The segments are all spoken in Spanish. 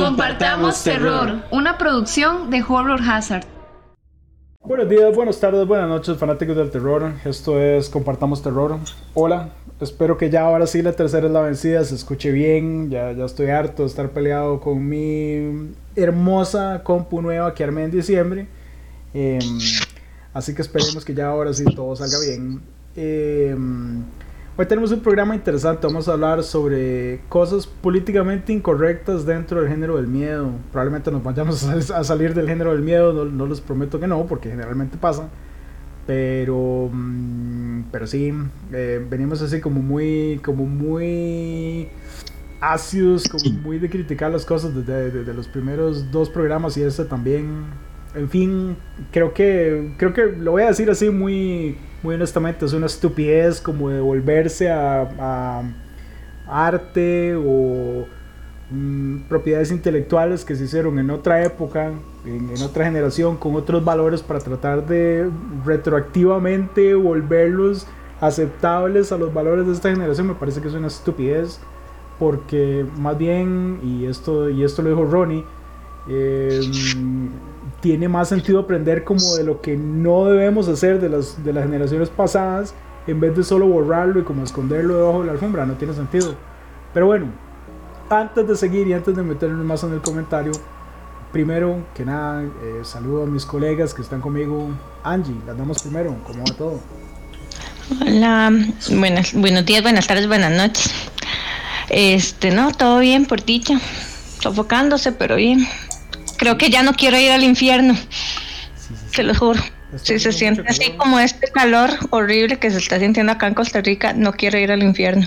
Compartamos Terror, una producción de Horror Hazard. Buenos días, buenas tardes, buenas noches, fanáticos del terror. Esto es Compartamos Terror. Hola, espero que ya ahora sí la tercera es la vencida, se escuche bien. Ya, ya estoy harto de estar peleado con mi hermosa compu nueva que armé en diciembre. Em, así que esperemos que ya ahora sí todo salga bien. Em, Hoy tenemos un programa interesante, vamos a hablar sobre cosas políticamente incorrectas dentro del género del miedo. Probablemente nos vayamos a salir del género del miedo, no, les prometo que no, porque generalmente pasa. Pero, mm, pero sí, eh, venimos así como muy, como muy ácidos, como muy de criticar las cosas desde, desde los primeros dos programas y este también. En fin, creo que, creo que lo voy a decir así muy muy honestamente, es una estupidez como devolverse a, arte o mm, propiedades intelectuales que se hicieron en otra época, en, otra generación, con otros valores para tratar de retroactivamente volverlos aceptables a los valores de esta generación, me parece que es una estupidez, porque más bien, y esto, y esto lo dijo Ronnie, eh, tiene más sentido aprender como de lo que no debemos hacer de las, de las generaciones pasadas en vez de solo borrarlo y como esconderlo debajo de la alfombra, no tiene sentido. Pero bueno, antes de seguir y antes de meternos más en el comentario, primero que nada, eh, saludo a mis colegas que están conmigo. Angie, las damos primero, ¿cómo va todo? Hola, buenas, buenos días, buenas tardes, buenas noches. Este, no, todo bien por dicha, sofocándose, pero bien. Creo que ya no quiero ir al infierno. Te lo juro. Si se siente así como este calor horrible que se está sintiendo acá en Costa Rica, no quiero ir al infierno.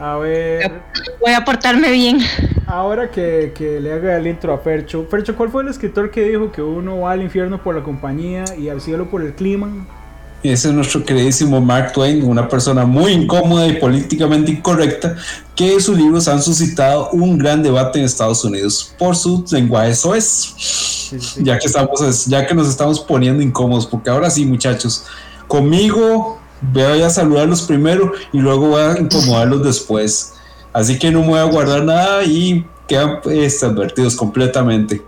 A ver. Voy a portarme bien. Ahora que, que, le haga el intro a Fercho. Fercho, ¿cuál fue el escritor que dijo que uno va al infierno por la compañía y al cielo por el clima? Ese es nuestro queridísimo Mark Twain, una persona muy incómoda y políticamente incorrecta, que sus libros han suscitado un gran debate en Estados Unidos por su lenguaje soez. Ya que estamos, ya que nos estamos poniendo incómodos, porque ahora sí, muchachos, conmigo voy a saludarlos primero y luego voy a incomodarlos después. Así que no me voy a guardar nada y quedan este, advertidos completamente.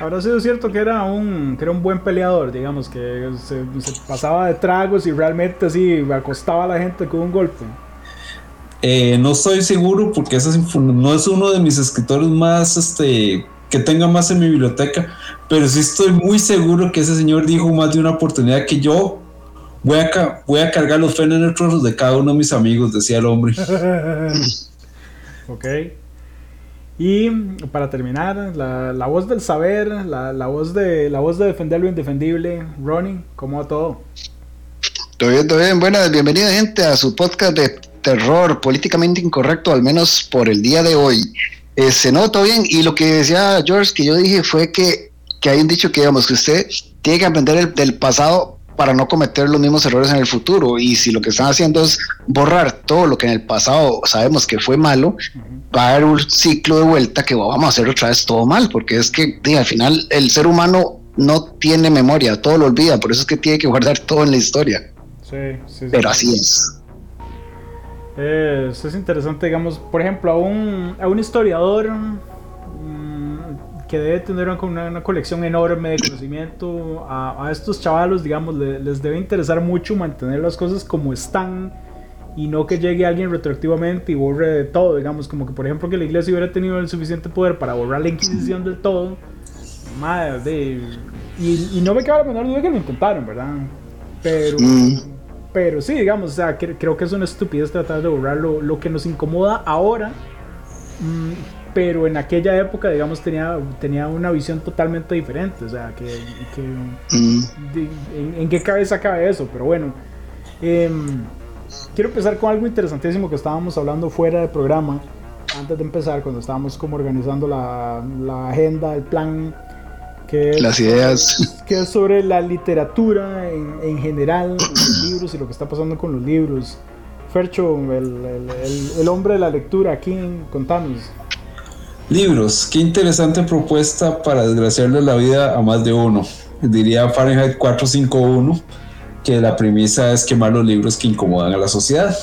Habrá sido cierto que era un, que era un buen peleador, digamos, que se, pasaba de tragos y realmente así acostaba a la gente con un golpe. Eh, no estoy seguro porque ese no es uno de mis escritores más, este, que tenga más en mi biblioteca, pero sí estoy muy seguro que ese señor dijo más de una oportunidad que yo voy a, voy a cargar los fénetros de cada uno de mis amigos, decía el hombre. ok. Y para terminar, la, la voz del saber, la, la, voz de, la voz de defender lo indefendible. Ronnie, ¿cómo va todo? Todo bien, todo bien. Buenas, bienvenida gente a su podcast de terror políticamente incorrecto, al menos por el día de hoy. Eh, se nota bien y lo que decía George, que yo dije fue que, que hay un dicho que digamos que usted tiene que aprender el, del pasado para no cometer los mismos errores en el futuro. Y si lo que están haciendo es borrar todo lo que en el pasado sabemos que fue malo, va a haber un ciclo de vuelta que vamos a hacer otra vez todo mal, porque es que al final el ser humano no tiene memoria, todo lo olvida, por eso es que tiene que guardar todo en la historia. Sí, sí, Pero así es. Es, es interesante, digamos, por ejemplo, a un, a un historiador que debe tener una, colección enorme de conocimiento. A, estos chavalos, digamos, les debe interesar mucho mantener las cosas como están y no que llegue alguien retroactivamente y borre todo, digamos, como que por ejemplo que la iglesia hubiera tenido el suficiente poder para borrar la Inquisición del todo. Madre, y, no me queda la menor duda que lo intentaron, ¿verdad? Pero, mm. pero sí, digamos, o sea, creo que es una estupidez tratar de borrar lo, que nos incomoda ahora. Pero en aquella época, digamos, tenía, tenía una visión totalmente diferente. O sea, que, mm. en, qué cabeza cabe eso? Pero bueno, em, quiero empezar con algo interesantísimo que estábamos hablando fuera del programa, antes de empezar, cuando estábamos como organizando la, la agenda, el plan. Que Las ideas. Que es sobre la literatura en, en general, los libros y lo que está pasando con los libros. Fercho, el, el, el hombre de la lectura, aquí, contanos. Libros, qué interesante propuesta para desgraciarle la vida a más de uno. Diría Fahrenheit 451 que la premisa es quemar los libros que incomodan a la sociedad.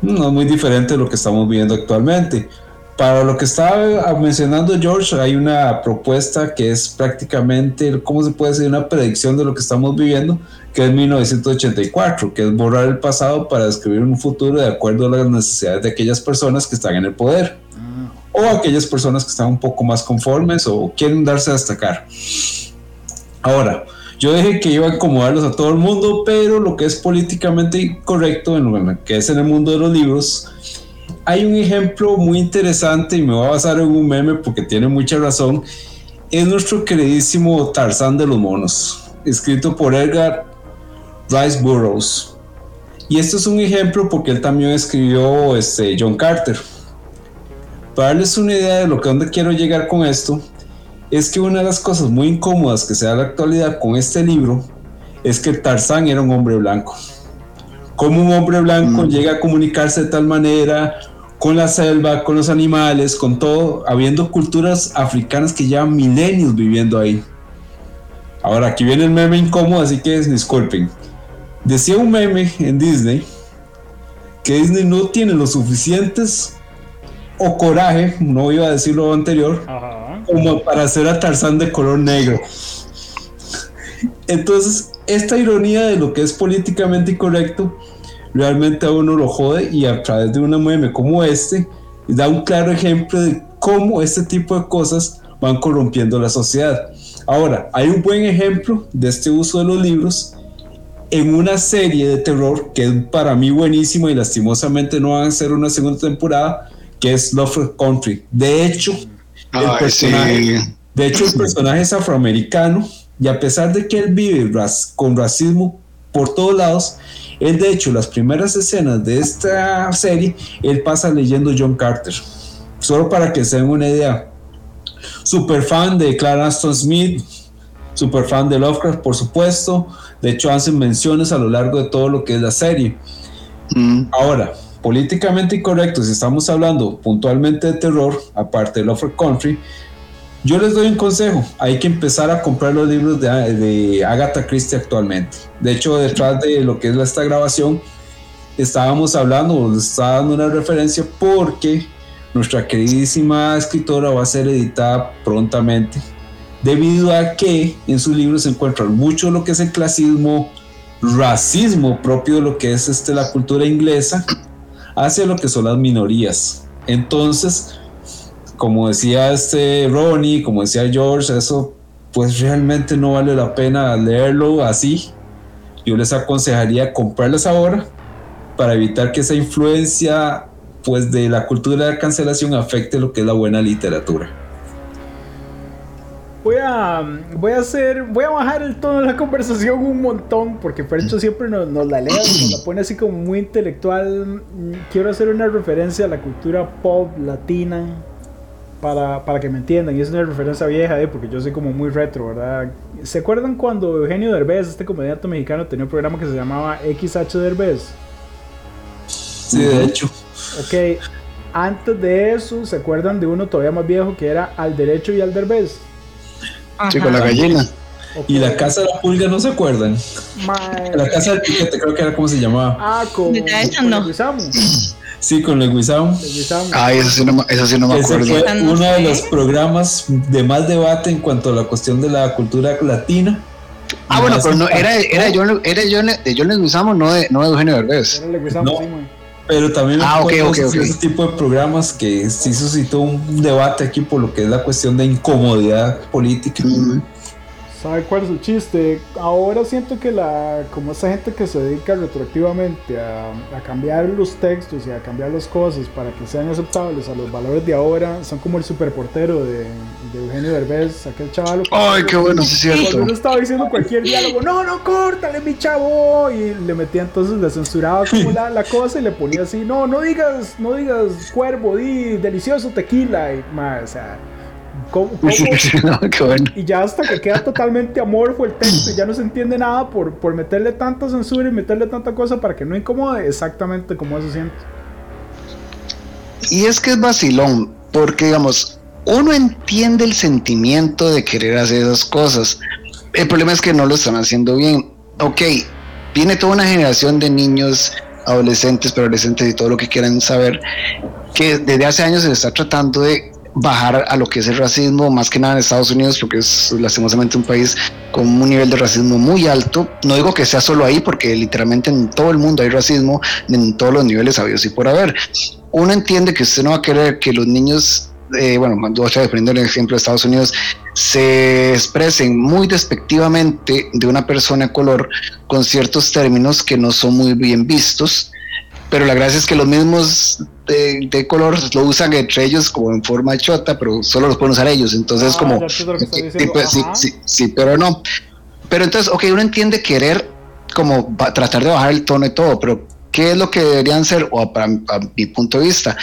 No es muy diferente de lo que estamos viviendo actualmente. Para lo que estaba mencionando George, hay una propuesta que es prácticamente, ¿cómo se puede decir? Una predicción de lo que estamos viviendo, que es 1984, que es borrar el pasado para describir un futuro de acuerdo a las necesidades de aquellas personas que están en el poder. O aquellas personas que están un poco más conformes o quieren darse a destacar. Ahora, yo dije que iba a acomodarlos a todo el mundo, pero lo que es políticamente correcto, en que es en el mundo de los libros, hay un ejemplo muy interesante y me voy a basar en un meme porque tiene mucha razón. Es nuestro queridísimo Tarzán de los monos, escrito por Edgar Rice Burroughs. Y esto es un ejemplo porque él también escribió este, John Carter. Para darles una idea de lo que donde quiero llegar con esto, es que una de las cosas muy incómodas que se da en la actualidad con este libro es que Tarzán era un hombre blanco. Cómo un hombre blanco mm. llega a comunicarse de tal manera con la selva, con los animales, con todo, habiendo culturas africanas que llevan milenios viviendo ahí. Ahora, aquí viene el meme incómodo, así que disculpen. Decía un meme en Disney que Disney no tiene los suficientes o coraje, no iba a decir lo anterior, como para hacer a Tarzán de color negro. Entonces, esta ironía de lo que es políticamente incorrecto realmente a uno lo jode y a través de una meme como este da un claro ejemplo de cómo este tipo de cosas van corrompiendo la sociedad. Ahora, hay un buen ejemplo de este uso de los libros en una serie de terror que es para mí buenísimo y lastimosamente no van a ser una segunda temporada, que es Lovecraft Country. De hecho, el personaje, de hecho, el personaje es afroamericano y a pesar de que él vive con racismo por todos lados, él de hecho las primeras escenas de esta serie, él pasa leyendo John Carter. Solo para que se den una idea. Super fan de Clara Aston Smith, super fan de Lovecraft, por supuesto. De hecho, hacen menciones a lo largo de todo lo que es la serie. Mm. Ahora, políticamente incorrecto, si estamos hablando puntualmente de terror, aparte de Lovecraft Country, yo les doy un consejo, hay que empezar a comprar los libros de, Agatha Christie actualmente. De hecho, detrás de lo que es esta grabación, estábamos hablando, les estaba dando una referencia porque nuestra queridísima escritora va a ser editada prontamente, debido a que en sus libros se encuentra mucho lo que es el clasismo, racismo propio de lo que es este, la cultura inglesa, hacia lo que son las minorías. Entonces, como decía este Ronnie, como decía George, eso pues realmente no vale la pena leerlo así. Yo les aconsejaría comprarlas ahora para evitar que esa influencia pues de la cultura de la cancelación afecte lo que es la buena literatura. Voy a, voy a hacer, voy a bajar el tono de la conversación un montón, porque Percho siempre nos, nos la lee, nos la pone así como muy intelectual. Quiero hacer una referencia a la cultura pop latina, para, para, que me entiendan, y es una referencia vieja, eh, porque yo soy como muy retro, ¿verdad? ¿Se acuerdan cuando Eugenio Derbez, este comediante mexicano, tenía un programa que se llamaba XH Derbez? Sí, de hecho. Ok, antes de eso, ¿se acuerdan de uno todavía más viejo que era Al Derecho y Al Derbez? Sí, con la gallina. Y la casa de la pulga, ¿no se acuerdan? La casa del piquete, creo que era como se llamaba. Ah, con, con no. Sí, con Leguizamo. Ah, eso sí no, eso sí no me Ese acuerdo. fue uno de los programas de más debate en cuanto a la cuestión de la cultura latina. Ah, bueno, pero no, era, era, John, era John, de John Leguizamo, no de, no de Eugenio Derbez. No, pero también ah, okay, okay, okay. ese tipo de programas que sí suscitó un debate aquí por lo que es la cuestión de incomodidad política. ¿Sabe cuál es el chiste? Ahora siento que la, como esa gente que se dedica retroactivamente a, a, cambiar los textos y a cambiar las cosas para que sean aceptables a los valores de ahora, son como el superportero de, de Eugenio Derbez, aquel chaval. Ay, qué bueno, sí es cierto. Uno estaba diciendo cualquier diálogo, no, no, córtale, mi chavo, y le metía entonces, le censuraba como la, la cosa y le ponía así, no, no digas, no digas cuervo, di delicioso tequila, y más, o sea Y ya hasta que queda totalmente amorfo el texto y ya no se entiende nada por, por meterle tanta censura y meterle tanta cosa para que no incomode exactamente como eso siente. Y es que es vacilón, porque digamos, uno entiende el sentimiento de querer hacer esas cosas. El problema es que no lo están haciendo bien. Ok, viene toda una generación de niños, adolescentes, preadolescentes y todo lo que quieran saber que desde hace años se está tratando de bajar a lo que es el racismo, más que nada en Estados Unidos, porque es lastimosamente un país con un nivel de racismo muy alto. No digo que sea solo ahí, porque literalmente en todo el mundo hay racismo, en todos los niveles habidos y por haber. Uno entiende que usted no va a querer que los niños, eh, bueno, dependiendo del ejemplo de Estados Unidos, se expresen muy despectivamente de una persona de color con ciertos términos que no son muy bien vistos pero la gracia es que los mismos de, color lo usan entre ellos como en forma chota, pero solo los pueden usar ellos. Entonces, ah, como. Pues, sí, sí, sí, pero no. Pero entonces, ok, uno entiende querer como tratar de bajar el tono y todo, pero ¿qué es lo que deberían ser, o para, mi punto de vista?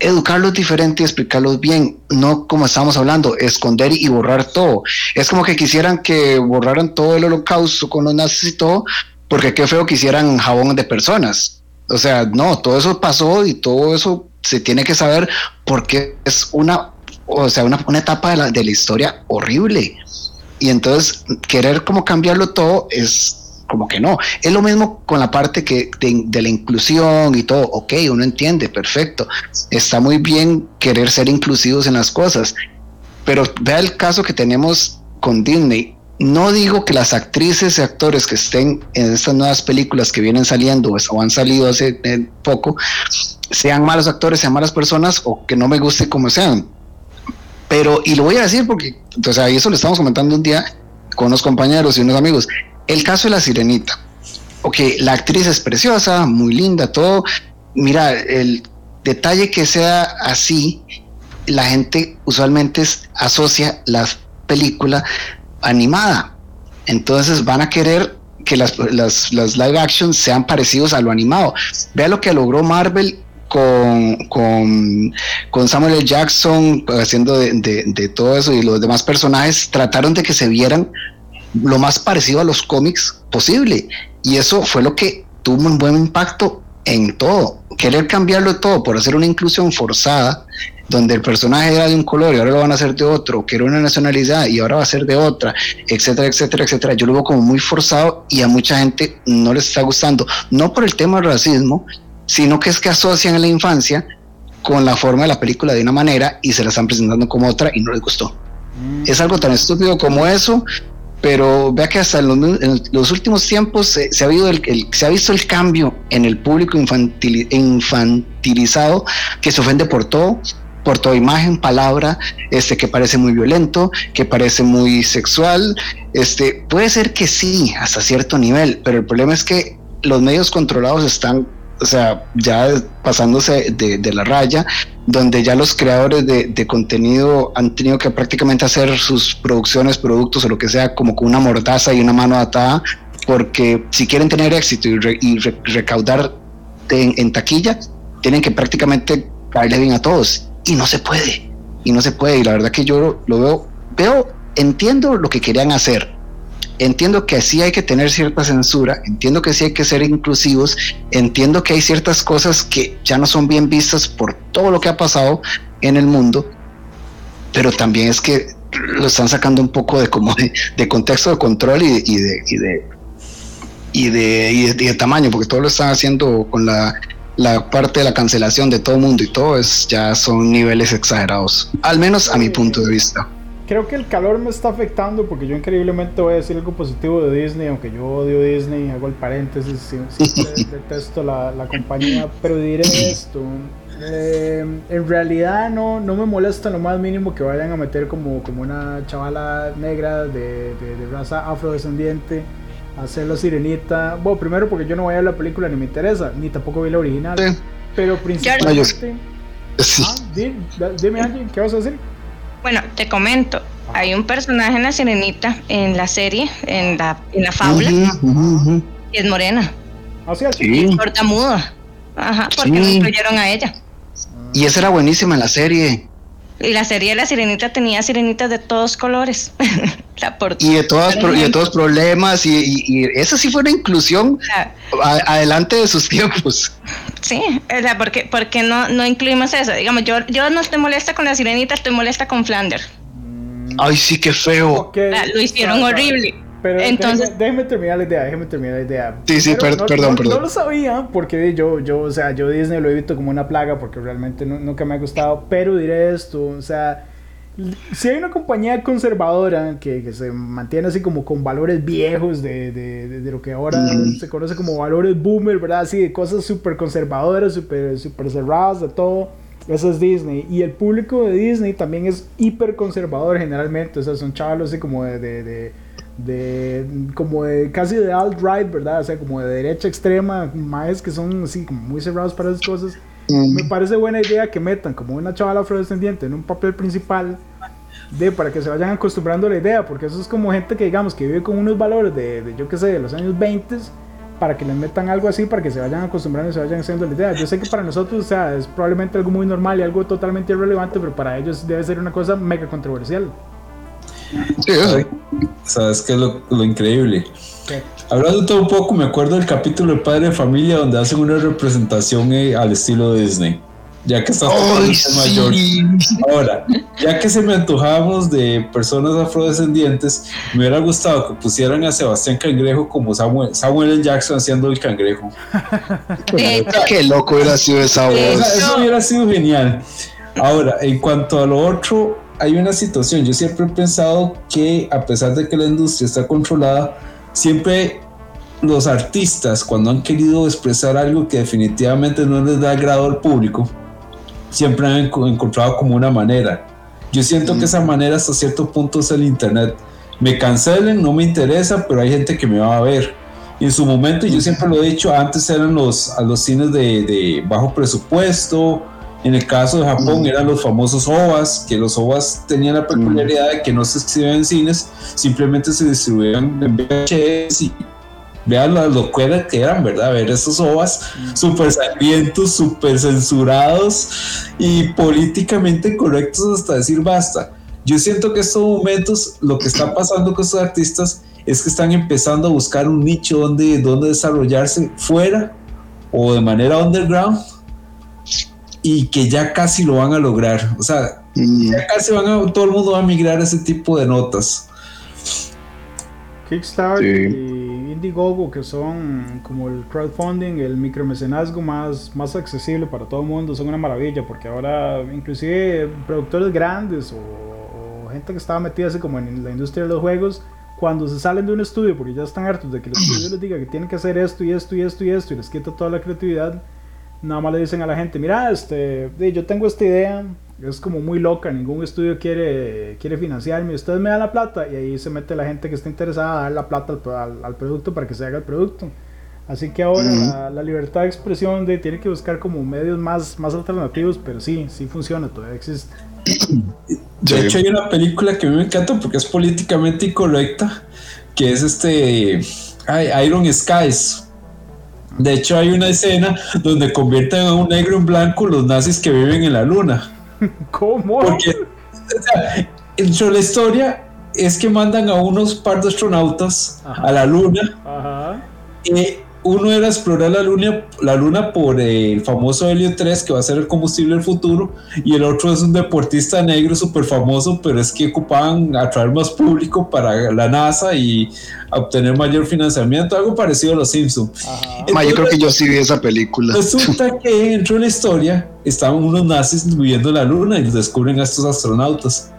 Educarlos diferente y explicarlos bien, no como estamos hablando, esconder y borrar todo. Es como que quisieran que borraran todo el holocausto con los nazis y todo, porque qué feo que hicieran jabón de personas o sea, no, todo eso pasó y todo eso se tiene que saber porque es una, o sea, una, etapa de la, de la historia horrible. Y entonces querer como cambiarlo todo es como que no. Es lo mismo con la parte que de, la inclusión y todo. Ok, uno entiende, perfecto. Está muy bien querer ser inclusivos en las cosas. Pero vea el caso que tenemos con Disney. No digo que las actrices y actores que estén en estas nuevas películas que vienen saliendo o han salido hace eh, poco sean malos actores, sean malas personas o que no me guste como sean. Pero, y lo voy a decir porque, o sea, eso lo estamos comentando un día con unos compañeros y unos amigos. El caso de la sirenita. Ok, la actriz es preciosa, muy linda, todo. Mira, el detalle que sea así, la gente usualmente asocia la película animada. Entonces van a querer que las, las, live action sean parecidos a lo animado. Vea lo que logró Marvel con, con, con, Samuel L. Jackson haciendo de, de, todo eso y los demás personajes trataron de que se vieran lo más parecido a los cómics posible. Y eso fue lo que tuvo un buen impacto en todo. Querer cambiarlo todo por hacer una inclusión forzada donde el personaje era de un color y ahora lo van a hacer de otro, que era una nacionalidad y ahora va a ser de otra, etcétera, etcétera, etcétera. Yo lo veo como muy forzado y a mucha gente no les está gustando, no por el tema del racismo, sino que es que asocian a la infancia con la forma de la película de una manera y se la están presentando como otra y no les gustó. Mm. Es algo tan estúpido como eso, pero vea que hasta en los, últimos tiempos se, ha habido el, se ha visto el cambio en el público infantilizado que se ofende por todo por toda imagen, palabra, este que parece muy violento, que parece muy sexual, este puede ser que sí, hasta cierto nivel, pero el problema es que los medios controlados están, o sea, ya pasándose de, la raya, donde ya los creadores de, contenido han tenido que prácticamente hacer sus producciones, productos o lo que sea, como con una mordaza y una mano atada, porque si quieren tener éxito y, recaudar en, en taquilla, tienen que prácticamente caerle bien a todos y no se puede, y no se puede, y la verdad que yo lo veo, veo, entiendo lo que querían hacer, entiendo que sí hay que tener cierta censura, entiendo que sí hay que ser inclusivos, entiendo que hay ciertas cosas que ya no son bien vistas por todo lo que ha pasado en el mundo, pero también es que lo están sacando un poco de como de, contexto de control y, de, y de, y de, y de tamaño, porque todo lo están haciendo con la la parte de la cancelación de todo el mundo y todo es ya son niveles exagerados, al menos a mi punto de vista. Creo que el calor me está afectando porque yo increíblemente voy a decir algo positivo de Disney, aunque yo odio Disney, hago el paréntesis, siempre detesto la, la, compañía, pero diré esto, eh, en realidad no, no me molesta lo más mínimo que vayan a meter como, como una chavala negra de, de, de raza afrodescendiente hacer la sirenita. Bueno, primero porque yo no voy a ver la película ni me interesa, ni tampoco vi la original. Pero principalmente. Ah, dime, alguien, ¿qué vas a decir? Bueno, te comento. Hay un personaje en la sirenita, en la serie, en la, en la fábula, y es morena. ¿Ah, sí? sí. muda. Ajá, porque no incluyeron a ella. Y esa era buenísima en la serie. Y la serie de La Sirenita tenía sirenitas de todos colores. y de todos y de todos problemas y, y, esa sí fue una inclusión adelante de sus tiempos. Sí, o sea, porque, porque no, no incluimos eso. Digamos, yo, yo no estoy molesta con La Sirenita, estoy molesta con Flander. Ay, sí, qué feo. lo hicieron horrible. Pero Entonces- déjeme, déjeme terminar la idea, déjeme terminar la idea. Sí, sí, per- perdón, no, perdón. No lo sabía porque yo, yo, o sea, yo Disney lo he visto como una plaga porque realmente nu- nunca me ha gustado. Pero diré esto, o sea, si hay una compañía conservadora que, que se mantiene así como con valores viejos de, de, de- de lo que ahora Mm. se conoce como valores boomer, ¿verdad? Así de cosas súper conservadoras, súper super cerradas, de todo. Eso es Disney. Y el público de Disney también es hiper conservador generalmente. O sea, son chavalos así como de, de, como de casi de alt-right, ¿verdad? O sea, como de derecha extrema, más que son así como muy cerrados para esas cosas. Mm. Me parece buena idea que metan como una chavala afrodescendiente en un papel principal de para que se vayan acostumbrando a la idea, porque eso es como gente que digamos que vive con unos valores de, de, yo qué sé, de los años 20 para que les metan algo así, para que se vayan acostumbrando y se vayan haciendo la idea. Yo sé que para nosotros, o sea, es probablemente algo muy normal y algo totalmente irrelevante, pero para ellos debe ser una cosa mega controversial. Sí, eso sí. ¿Sabes qué es lo, lo increíble? ¿Qué? Hablando todo un poco, me acuerdo del capítulo de Padre de Familia donde hacen una representación eh, al estilo de Disney. Ya que está tocando ¡Ay, el tema de George. sí! Ahora, ya que se me antojamos de personas afrodescendientes, me hubiera gustado que pusieran a Sebastián Cangrejo como Samuel, Samuel L. Jackson haciendo el cangrejo. Qué loco hubiera sido esa voz. eso hubiera sido genial. Ahora, en cuanto a lo otro, hay una situación. Yo siempre he pensado que a pesar de que la industria está controlada, siempre los artistas, cuando han querido expresar algo que definitivamente no les da agrado al público, siempre han enco- encontrado como una manera. Yo siento que esa manera hasta cierto punto es el internet. Me cancelen, no me interesa, pero hay gente que me va a ver. Y en su momento, yo siempre lo he dicho, antes eran los, a los cines de, de bajo presupuesto. En el caso de Japón Mm. eran los famosos OVAs, que los OVAs tenían la peculiaridad de que no se exhibían en cines, simplemente se distribuían en VHS y vean las locueras que eran, ¿verdad? Ver esos OVAs súper sangrientos, súper censurados y políticamente correctos hasta decir basta. Yo siento que estos momentos, lo que está pasando con estos artistas es que están empezando a buscar un nicho donde, donde desarrollarse fuera o de manera underground y que ya casi lo van a lograr. O sea, Mm. ya casi van a, todo el mundo va a migrar a ese tipo de notas. Kickstarter Sí. y Indiegogo, que son como el crowdfunding, el micromecenazgo más, más accesible para todo el mundo, son una maravilla, porque ahora inclusive productores grandes o, o gente que estaba metida así como en la industria de los juegos, cuando se salen de un estudio, porque ya están hartos de que el estudio les diga que tienen que hacer esto y esto y esto y esto, y les quita toda la creatividad, nada más le dicen a la gente, mira, este, yo tengo esta idea, es como muy loca, ningún estudio quiere, quiere financiarme, ustedes me dan la plata y ahí se mete la gente que está interesada a dar la plata al, al- al producto para que se haga el producto. Así que ahora la, la libertad de expresión de, tiene que buscar como medios más, más alternativos, pero sí, sí funciona, todavía existe. De hecho, hay una película que a mí me encanta porque es políticamente incorrecta, que es este Iron Skies. De hecho, hay una escena donde convierten a un negro en blanco los nazis que viven en la luna. ¿Cómo? Porque, o sea, dentro de la historia es que mandan a unos par de astronautas Ajá. a la luna Ajá. y uno era explorar la luna, la luna por el famoso helio 3 que va a ser el combustible del futuro y el otro es un deportista negro súper famoso pero es que ocupaban atraer más público para la NASA y obtener mayor financiamiento algo parecido a los Simpsons. Ma, yo creo que yo sí vi esa película. resulta que dentro de la historia estaban unos nazis viviendo en la luna y descubren a estos astronautas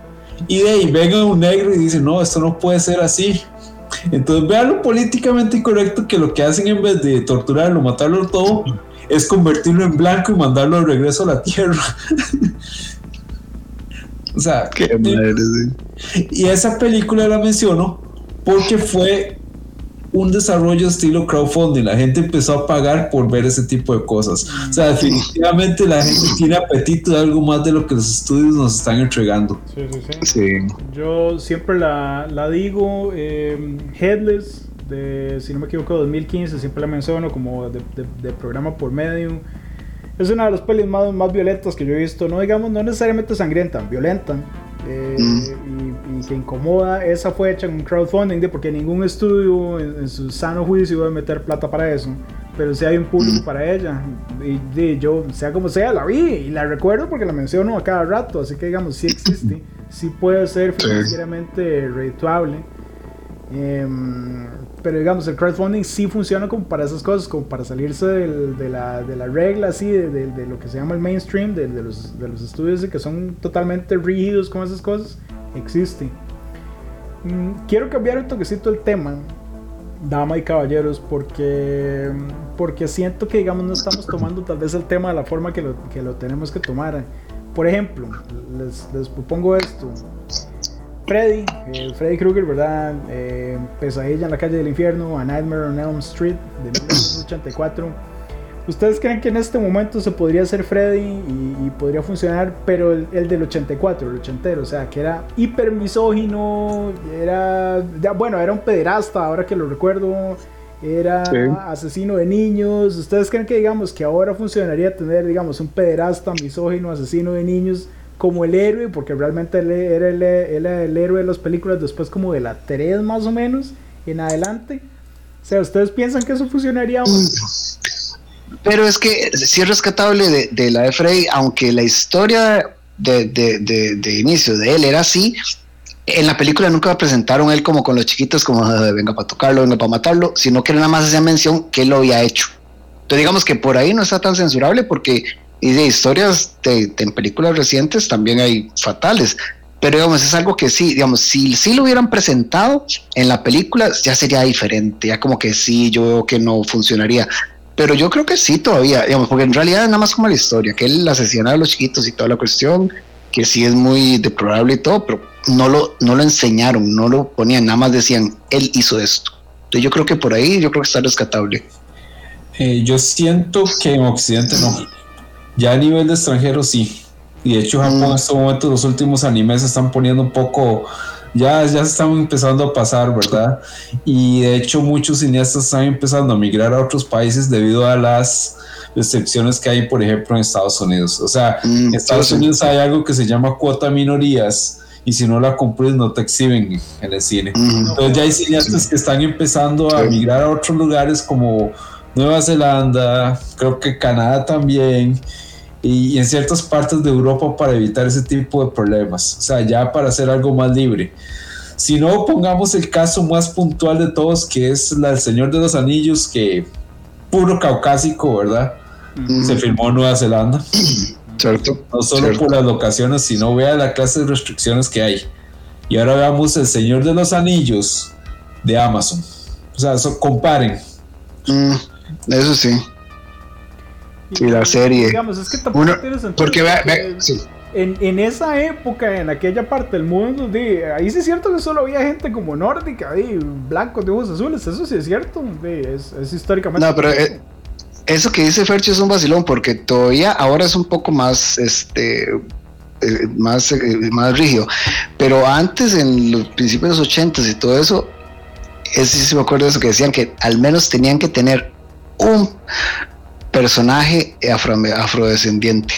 y de ahí ven a un negro y dicen no esto no puede ser así entonces vean lo políticamente incorrecto que lo que hacen en vez de torturarlo, matarlo todo, es convertirlo en blanco y mandarlo de regreso a la tierra. o sea, Qué madre, sí. y esa película la menciono porque fue un desarrollo estilo crowdfunding. La gente empezó a pagar por ver ese tipo de cosas. O sea, definitivamente la gente tiene apetito de algo más de lo que los estudios nos están entregando. Sí, sí, sí. Sí. Yo siempre la, la digo, eh, Headless, de, si no me equivoco, 2015, siempre la menciono como de, de- de programa por medio. Es una de las pelis más, más violentas que yo he visto, no digamos, no necesariamente sangrienta, violenta. eh, y, y que incomoda, esa fue hecha en un crowdfunding, de, porque ningún estudio en, en su sano juicio iba a meter plata para eso, pero sí hay un público para ella, y, y yo, sea como sea, la vi y la recuerdo porque la menciono a cada rato, así que digamos, sí existe, sí puede ser financieramente redituable. Em, pero digamos, el crowdfunding sí funciona como para esas cosas, como para salirse de, la, de, la, regla, así, de, de, lo que se llama el mainstream, de, los, de los estudios que son totalmente rígidos con esas cosas, existe. Mm, quiero cambiar un toquecito el tema, dama y caballeros, porque, porque siento que, digamos, no estamos tomando tal vez el tema de la forma que lo, que lo tenemos que tomar. Por ejemplo, les, les propongo esto. Freddy, eh, Freddy Krueger, ¿verdad? Eh, Pesadilla en la calle del infierno, A Nightmare on Elm Street de 1984. ¿Ustedes creen que en este momento se podría hacer Freddy y, podría funcionar, pero el, del 84, el ochentero, o sea, que era hiper misógino, era, bueno, era un pederasta, ahora que lo recuerdo, era asesino de niños. ¿Ustedes creen que, digamos, que ahora funcionaría tener, digamos, un pederasta, misógino, asesino de niños? como el héroe, porque realmente él era el, el héroe de las películas después como de la 3 más o menos en adelante. O sea, ¿ustedes piensan que eso funcionaría? Pero es que sí es rescatable de, de la de Frey, aunque la historia de, de, de, inicio de él era así, en la película nunca presentaron él como con los chiquitos, como venga para tocarlo, venga para matarlo, sino que nada más hacía mención que él lo había hecho. Entonces digamos que por ahí no está tan censurable porque y de historias de, en películas recientes también hay fatales. Pero digamos, es algo que sí, digamos, si, si lo hubieran presentado en la película, ya sería diferente, ya como que sí, yo que no funcionaría. Pero yo creo que sí todavía, digamos, porque en realidad es nada más como la historia, que él asesinaba a los chiquitos y toda la cuestión, que sí es muy deplorable y todo, pero no lo, no lo enseñaron, no lo ponían, nada más decían, él hizo esto. Entonces yo creo que por ahí, yo creo que está rescatable. Eh, yo siento que en Occidente no ya a nivel de extranjero sí. Y de hecho Japón mm. en estos momentos los últimos animes se están poniendo un poco ya, ya se están empezando a pasar, ¿verdad? Y de hecho muchos cineastas están empezando a migrar a otros países debido a las restricciones que hay, por ejemplo, en Estados Unidos. O sea, mm, en Estados Unidos hay algo que se llama cuota minorías y si no la cumples no te exhiben en el cine. Entonces ya hay cineastas que están empezando a migrar a otros lugares como Nueva Zelanda, creo que Canadá también, y, en ciertas partes de Europa para evitar ese tipo de problemas, o sea, ya para hacer algo más libre. Si no, pongamos el caso más puntual de todos, que es la del Señor de los Anillos, que puro caucásico, ¿verdad? Se filmó en Nueva Zelanda. Cierto. No solo por las locaciones, sino vea la clase de restricciones que hay. Y ahora veamos El Señor de los Anillos de Amazon. O sea, comparen. Mm. Eso sí. Y, la serie. Digamos, es que tampoco tiene sentido. Porque, en, en, esa época, en aquella parte del mundo, ahí sí es cierto que solo había gente como nórdica, de, blancos de ojos azules. Eso sí es cierto. es, es, históricamente. No, pero eh, eso que dice Fercho es un vacilón, porque todavía ahora es un poco más. este eh, más, eh, más rígido. Pero antes, en los principios de los 80 y todo eso, es sí me acuerdo de eso que decían que al menos tenían que tener un personaje afro, afrodescendiente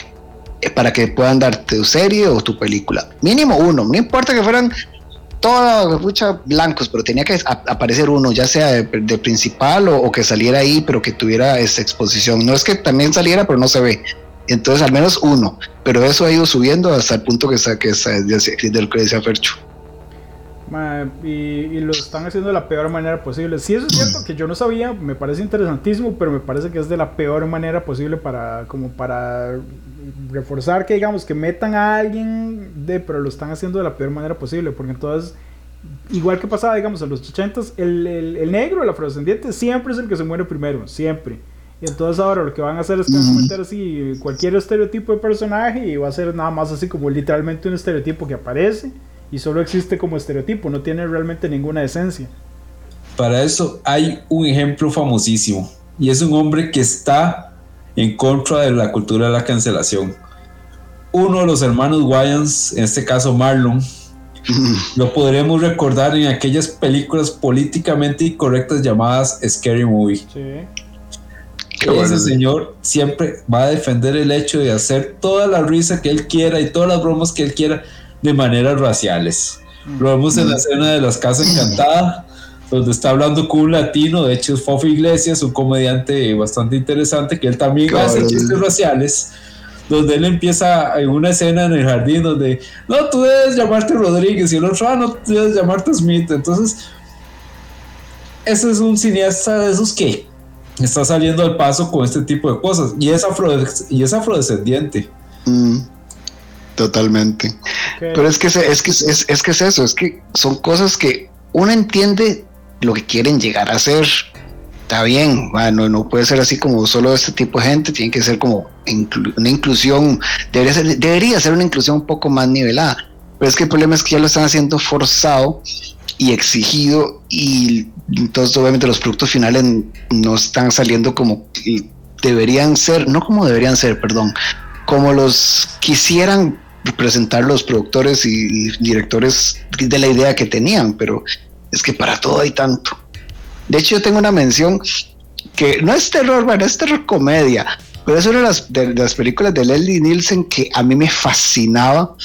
eh, para que puedan darte tu serie o tu película. Mínimo uno, no importa que fueran todos mucha blancos, pero tenía que aparecer uno, ya sea de, principal o, que saliera ahí, pero que tuviera esa exposición. No es que también saliera, pero no se ve. Entonces, al menos uno, pero eso ha ido subiendo hasta el punto que está, que está, del que decía Fercho y, lo están haciendo de la peor manera posible. Si eso es cierto que yo no sabía, me parece interesantísimo, pero me parece que es de la peor manera posible para, como para reforzar que digamos que metan a alguien de, pero lo están haciendo de la peor manera posible, porque entonces, igual que pasaba, digamos, en los 80 el, el, el negro, el afrodescendiente, siempre es el que se muere primero, siempre. Y entonces ahora lo que van a hacer es que van a meter así cualquier estereotipo de personaje y va a ser nada más así como literalmente un estereotipo que aparece y solo existe como estereotipo, no tiene realmente ninguna esencia. Para eso hay un ejemplo famosísimo y es un hombre que está en contra de la cultura de la cancelación. Uno de los hermanos Wayans, en este caso Marlon, lo podremos recordar en aquellas películas políticamente incorrectas llamadas Scary Movie. Sí. Ese señor siempre va a defender el hecho de hacer toda la risa que él quiera y todas las bromas que él quiera de maneras raciales. Lo vemos en la escena de las Casas Encantadas, donde está hablando con un latino, de hecho es Fofo Iglesias, un comediante bastante interesante, que él también hace chistes raciales, donde él empieza en una escena en el jardín donde, no, tú debes llamarte Rodríguez, y el otro, ah, no, tú debes llamarte Smith. Entonces, ese es un cineasta de esos que está saliendo al paso con este tipo de cosas y es, afro, y es afrodescendiente. Mm, totalmente. Pero es que, se- es, que, es, es que es eso, es que son cosas que uno entiende lo que quieren llegar a ser. Está bien, bueno, no puede ser así como solo este tipo de gente, tiene que ser como inclu- una inclusión, debería ser, debería ser una inclusión un poco más nivelada. Pero es que el problema es que ya lo están haciendo forzado y exigido y entonces obviamente los productos finales no están saliendo como deberían ser, no como deberían ser, perdón, como los quisieran presentar los productores y directores de la idea que tenían, pero es que para todo hay tanto. De hecho, yo tengo una mención que no es terror, bueno, es terror comedia, pero es una de las, películas de Leslie Nielsen que a mí me fascinaba,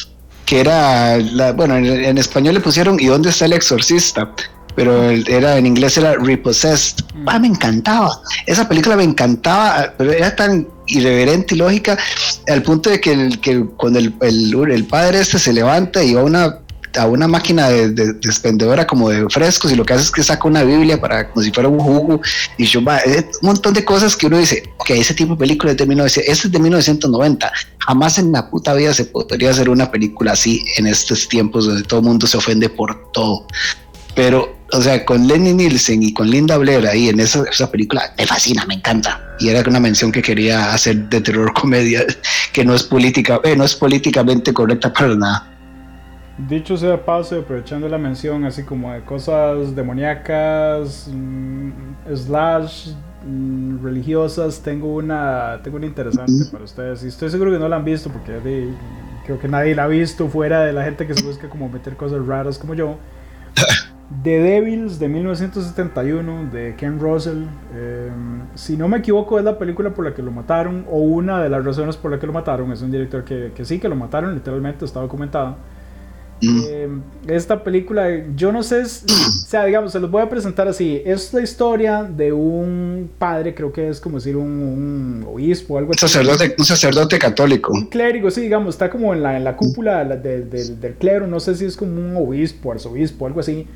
que era, la, bueno, en, en español le pusieron ¿Y dónde está el exorcista? Pero el- era en inglés era Repossessed. Ah, me encantaba. Esa película me encantaba, pero era tan irreverente y lógica al punto de que, el, que cuando el, el, padre este se levanta y va a una a una máquina de, de, de expendedora como de frescos y lo que hace es que saca una Biblia para como si fuera un jugo y yo va, un montón de cosas que uno dice, ok, ese tipo de película es de 1900, este es de 1990, jamás en la puta vida se podría hacer una película así en estos tiempos donde todo el mundo se ofende por todo. Pero, o sea, con Lenny Nielsen y con Linda Blair ahí en esa, esa película, me fascina, me encanta. Y era una mención que quería hacer de terror comedia, que no es política, eh, no es políticamente correcta para nada. Dicho sea paso, aprovechando la mención así como de cosas demoníacas, mm, slash, mm, religiosas, tengo una, tengo una interesante para ustedes. Y estoy seguro que no la han visto porque de- creo que nadie la ha visto fuera de la gente que se busca como meter cosas raras como yo. The Devils de 1971 de Ken Russell. eh, si no me equivoco es la película por la que lo mataron o una de las razones por la que lo mataron. Es un director que, que sí, que lo mataron literalmente, está documentado. Mm. Eh, esta película, yo no sé, si- o sea, digamos, se los voy a presentar así. Es la historia de un padre, creo que es como decir un, un obispo algo así. sacerdote, un sacerdote católico. Un clérigo, sí, digamos, está como en la, en la cúpula de de- de- del clero, no sé si es como un obispo, arzobispo, algo así.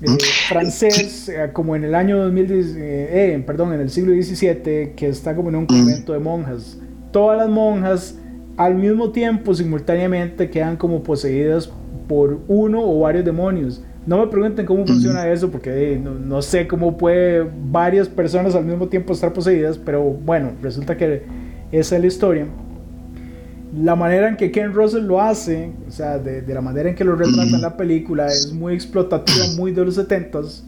Eh, francés, eh, como en el año 2010, eh, eh, perdón, en el siglo XVII, que está como en un convento de monjas. Todas las monjas al mismo tiempo, simultáneamente, quedan como poseídas por uno o varios demonios. No me pregunten cómo funciona eso, porque no, no sé cómo puede varias personas al mismo tiempo estar poseídas, pero bueno, resulta que esa es la historia. La manera en que Ken Russell lo hace, o sea, de, de la manera en que lo retrata en la película, es muy explotativa, muy de los 70s.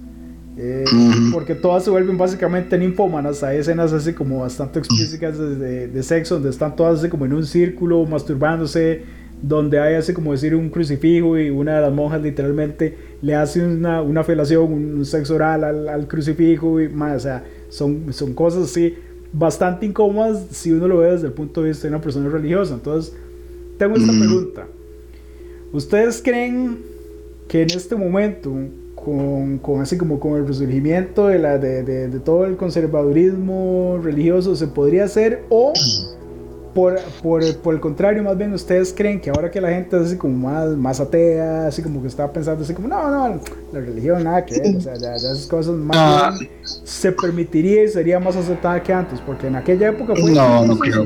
eh, porque todas se vuelven básicamente ninfómanas. Hay escenas así como bastante explícitas de, de- sexo, donde están todas así como en un círculo, masturbándose, donde hay así como decir un crucifijo y una de las monjas literalmente le hace una, una felación, un, un sexo oral al, al crucifijo y más, o sea, son, son cosas así bastante incómodas si uno lo ve desde el punto de vista de una persona religiosa. Entonces, tengo esta Mm. pregunta. ¿Ustedes creen que en este momento, con, con así como con el resurgimiento de, la, de, de- de todo el conservadurismo religioso, se podría hacer o por, por, por el contrario, más bien ustedes creen que ahora que la gente es así como más, más atea, así como que está pensando así como, no, no, la religión nada que ver, o sea, ya, ya esas cosas más Ah. bien se permitiría y sería más aceptada que antes, porque en aquella época fue No, no creo.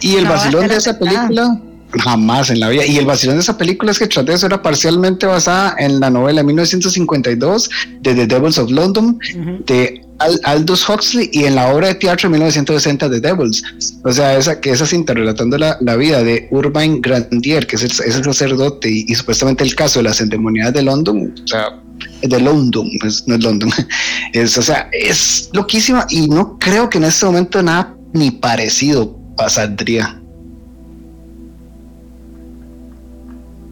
Y el No, vacilón de esa película, jamás en la vida. Y el vacilón de esa película es que tras de eso era parcialmente basada en la novela 1952 de The Devils of London Ujú. de Al- Aldous Huxley y en la obra de teatro de 1960 The Devils. O sea, esa que esa cinta relatando la, vida de Urbain Grandier, que es el, sacerdote y, supuestamente el caso de las endemoniadas de London, o sea, de London, pues, no es London. Es, o sea, es loquísima y no creo que en este momento nada ni parecido pasaría.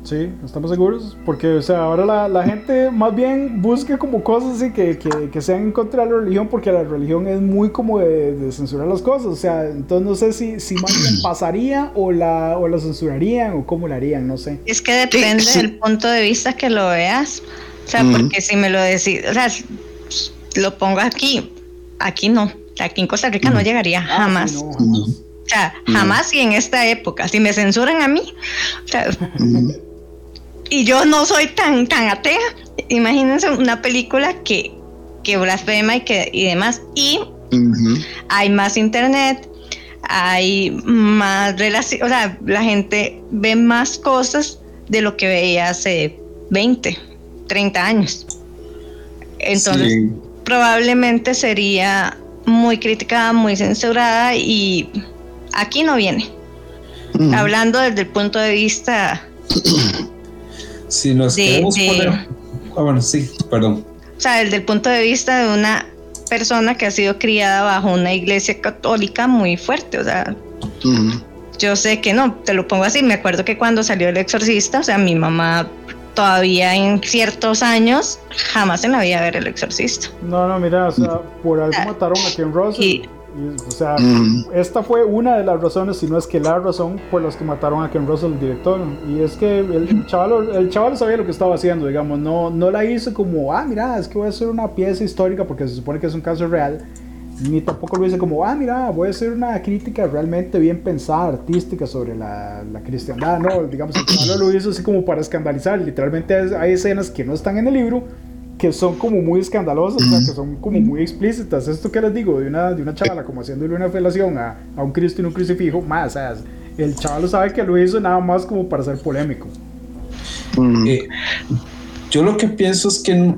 Sí, estamos seguros, porque o sea, ahora la, la gente más bien busca como cosas así que, que, que sean en contra de la religión, porque la religión es muy como de, de censurar las cosas, o sea, entonces no sé si, si más bien pasaría o la, o la censurarían o cómo la harían, no sé. Es que depende sí. del punto de vista que lo veas. O sea, porque si me lo decís, o sea, lo pongo aquí, aquí no. Aquí en Costa Rica no llegaría Ah, jamás. sí, no, jamás. O sea, jamás y en esta época. Si me censuran a mí, o sea, y yo no soy tan, tan atea, imagínense una película que que blasfema y, que, y demás. Y hay más internet, hay más relación, o sea, la gente ve más cosas de lo que veía hace 20, 30 años. Entonces, Sí. probablemente sería muy criticada, muy censurada y aquí no viene. Hablando desde el punto de vista, Si nos De- queremos de- poner. Ah, bueno, sí, perdón. o sea, desde el punto de vista de una persona que ha sido criada bajo una iglesia católica muy fuerte, o sea, Ujú. Yo sé que no, te lo pongo así. Me acuerdo que cuando salió El Exorcista, o sea, mi mamá todavía en ciertos años jamás en la vida ver El Exorcista. No, no, mira, o sea, por algo mataron a Ken Russell. Y, o sea, Mm. esta fue una de las razones, si no es que la razón por las que mataron a Ken Russell, el director. Y es que el chaval, el chaval sabía lo que estaba haciendo, digamos, no, no la hizo como, ah, mira, es que voy a hacer una pieza histórica porque se supone que es un caso real. Ni tampoco lo hizo como, ah, mira, voy a hacer una crítica realmente bien pensada, artística sobre la, la cristiandad. No, digamos, el chaval lo hizo así como para escandalizar. Literalmente hay escenas que no están en el libro que son como muy escandalosas, o sea, que son como muy explícitas. Esto que les digo, de una, de una chavala como haciéndole una felación a, a un Cristo en un crucifijo, más, o sea, el chaval sabe que lo hizo nada más como para ser polémico. Eh, yo lo que pienso es que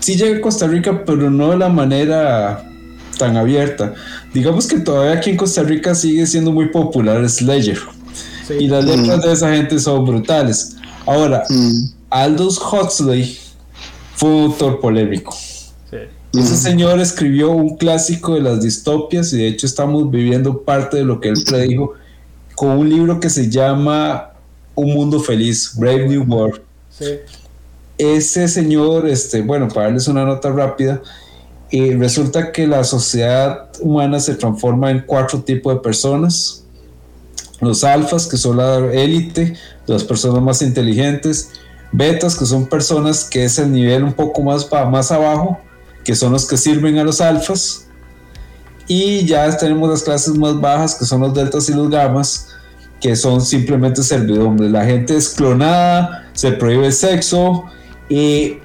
sí llega a Costa Rica, pero no de la manera tan abierta. Digamos que todavía aquí en Costa Rica sigue siendo muy popular Slayer. Sí. Y las letras de esa gente son brutales. Ahora, Mm. Aldous Huxley fue un autor polémico. Sí. Ese señor escribió un clásico de las distopias y de hecho estamos viviendo parte de lo que él predijo con un libro que se llama Un mundo feliz, Brave New World. Sí. Ese señor, este, bueno, para darles una nota rápida, eh, resulta que la sociedad humana se transforma en cuatro tipos de personas. Los alfas, que son la élite, las personas más inteligentes. Betas, que son personas que es el nivel un poco más, más abajo, que son los que sirven a los alfas. Y ya tenemos las clases más bajas, que son los deltas y los gamas, que son simplemente servidumbre. La gente es clonada, se prohíbe el sexo y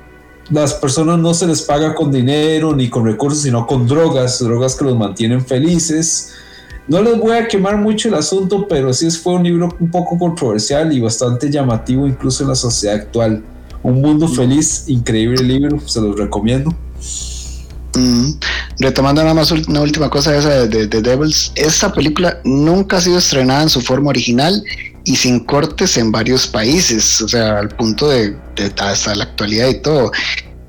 las personas no se les paga con dinero ni con recursos, sino con drogas, drogas que los mantienen felices. No les voy a quemar mucho el asunto, pero sí fue un libro un poco controversial y bastante llamativo incluso en la sociedad actual. Un mundo feliz, increíble libro, se los recomiendo. Mm. Retomando nada más una última cosa esa de, de Devils, esta película nunca ha sido estrenada en su forma original y sin cortes en varios países, o sea, al punto de, de hasta la actualidad y todo.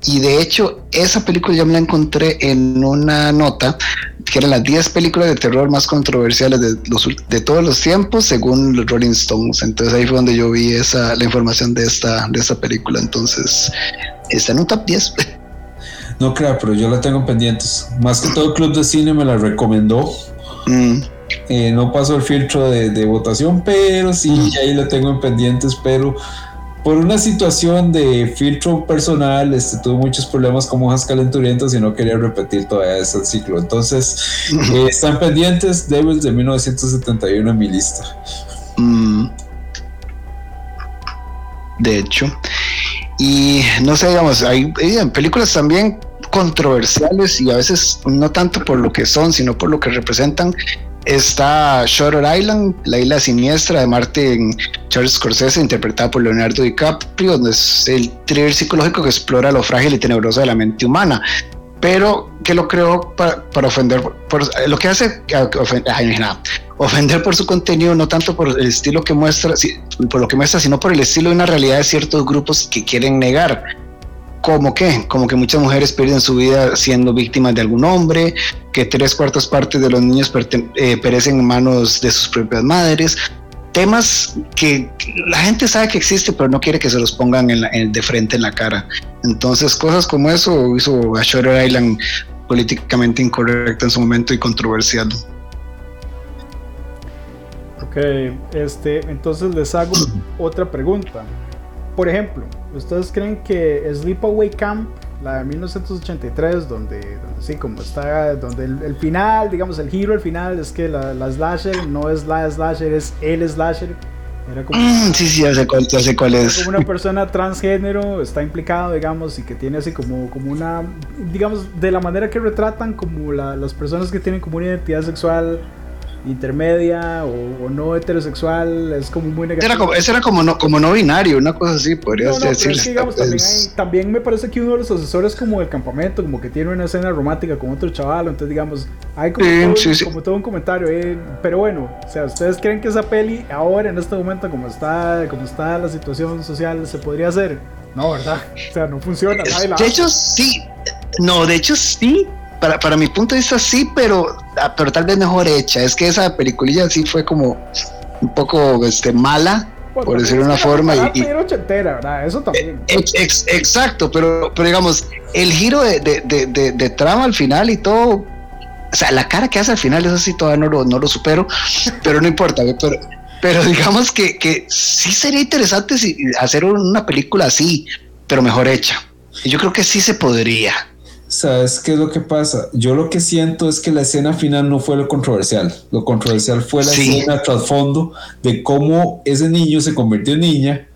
Y de hecho, esa película ya me la encontré en una nota que eran las 10 películas de terror más controversiales de, los, de todos los tiempos, según los Rolling Stones. Entonces ahí fue donde yo vi esa, la información de esta, de esta película. Entonces, está en un top 10. No crea, pero yo la tengo pendientes. Más que todo el Club de Cine me la recomendó. Mm. Eh, no pasó el filtro de, de votación, pero sí, ahí la tengo en pendientes, pero por una situación de filtro personal, este, tuve muchos problemas con hojas calenturientas y no quería repetir todavía ese ciclo. Entonces, eh, están pendientes Devils de 1971 en mi lista. Mm. De hecho. Y no sé, digamos, hay, hay películas también controversiales y a veces no tanto por lo que son, sino por lo que representan. Está Shutter Island, la isla siniestra de Martin Charles Scorsese, interpretada por Leonardo DiCaprio, donde es el thriller psicológico que explora lo frágil y tenebroso de la mente humana pero que lo creó para, ofender, lo que hace ofen- ay, nada, ofender por su contenido, no tanto por el estilo que muestra, por lo que muestra, sino por el estilo de una realidad de ciertos grupos que quieren negar. Como que, como que muchas mujeres pierden su vida siendo víctimas de algún hombre, que tres cuartas partes de los niños eh, perecen en manos de sus propias madres, temas que la gente sabe que existe, pero no quiere que se los pongan en la- en- de frente en la cara. Entonces, cosas como eso hizo a Shutter Island políticamente incorrecta en su momento y controversial. Ok, este, entonces les hago otra pregunta. Por ejemplo, ¿ustedes creen que Sleepaway Camp, la de 1983, donde, donde sí, como está, donde el, el final, digamos, el giro al final es que la, la slasher no es la slasher, es el slasher, Era como, Mm, sí, sí, ya sé cuál, ya sé cuál es. como una persona transgénero está implicado, digamos, y que tiene así como, como una, digamos, de la manera que retratan como la- las personas que tienen como una identidad sexual intermedia o, o no heterosexual, es como muy negativo. Era como, ese era como no, como no binario, una cosa así, podría No, no, decirse. es que, digamos, también, hay- también me parece que uno de los asesores como del campamento, como que tiene una escena romántica con otro chaval, entonces digamos, hay como, Sí, todo, sí, sí. como todo un comentario, eh, pero bueno, o sea, ¿ustedes creen que esa peli ahora, en este momento, como está, como está la situación social, se podría hacer? No, ¿verdad? O sea, no funciona, De hecho, sí. No, de hecho, sí. Para, para mi punto de vista, sí, pero, ah, pero tal vez mejor hecha. Es que esa peliculilla sí fue como un poco este, mala, Bueno, por decirlo de una forma. Y, y- era ochentera, ¿verdad? Eso también. ex- ex- exacto, pero, pero digamos, el giro de, de, de, de- trama al final y todo. O sea, la cara que hace al final, eso sí todavía no lo, no lo supero, pero no importa. Pero, pero digamos que, que sí sería interesante si, hacer una película así, pero mejor hecha. Y yo creo que sí se podría. ¿Sabes qué es lo que pasa? Yo lo que siento es que la escena final no fue lo controversial. Lo controversial fue la Sí. escena trasfondo de cómo ese niño se convirtió en niña.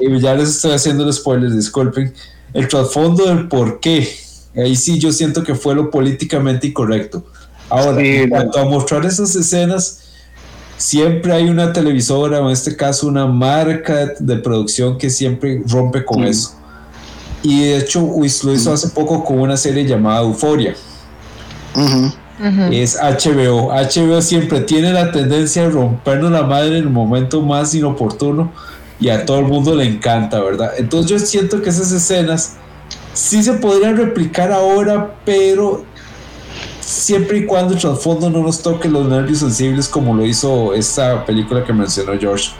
Y ya les estoy haciendo los spoilers, disculpen. El trasfondo del por qué. Ahí sí yo siento que fue lo políticamente incorrecto. Ahora, Sí, en cuanto a mostrar esas escenas, siempre hay una televisora, o en este caso una marca de producción que siempre rompe con eso. Y de hecho, lo hizo hace poco con una serie llamada Euforia. Es HBO. HBO siempre tiene la tendencia de rompernos la madre en el momento más inoportuno y a todo el mundo le encanta, ¿verdad? Entonces yo siento que esas escenas sí se podrían replicar ahora, pero siempre y cuando el trasfondo no nos toque los nervios sensibles como lo hizo esta película que mencionó George.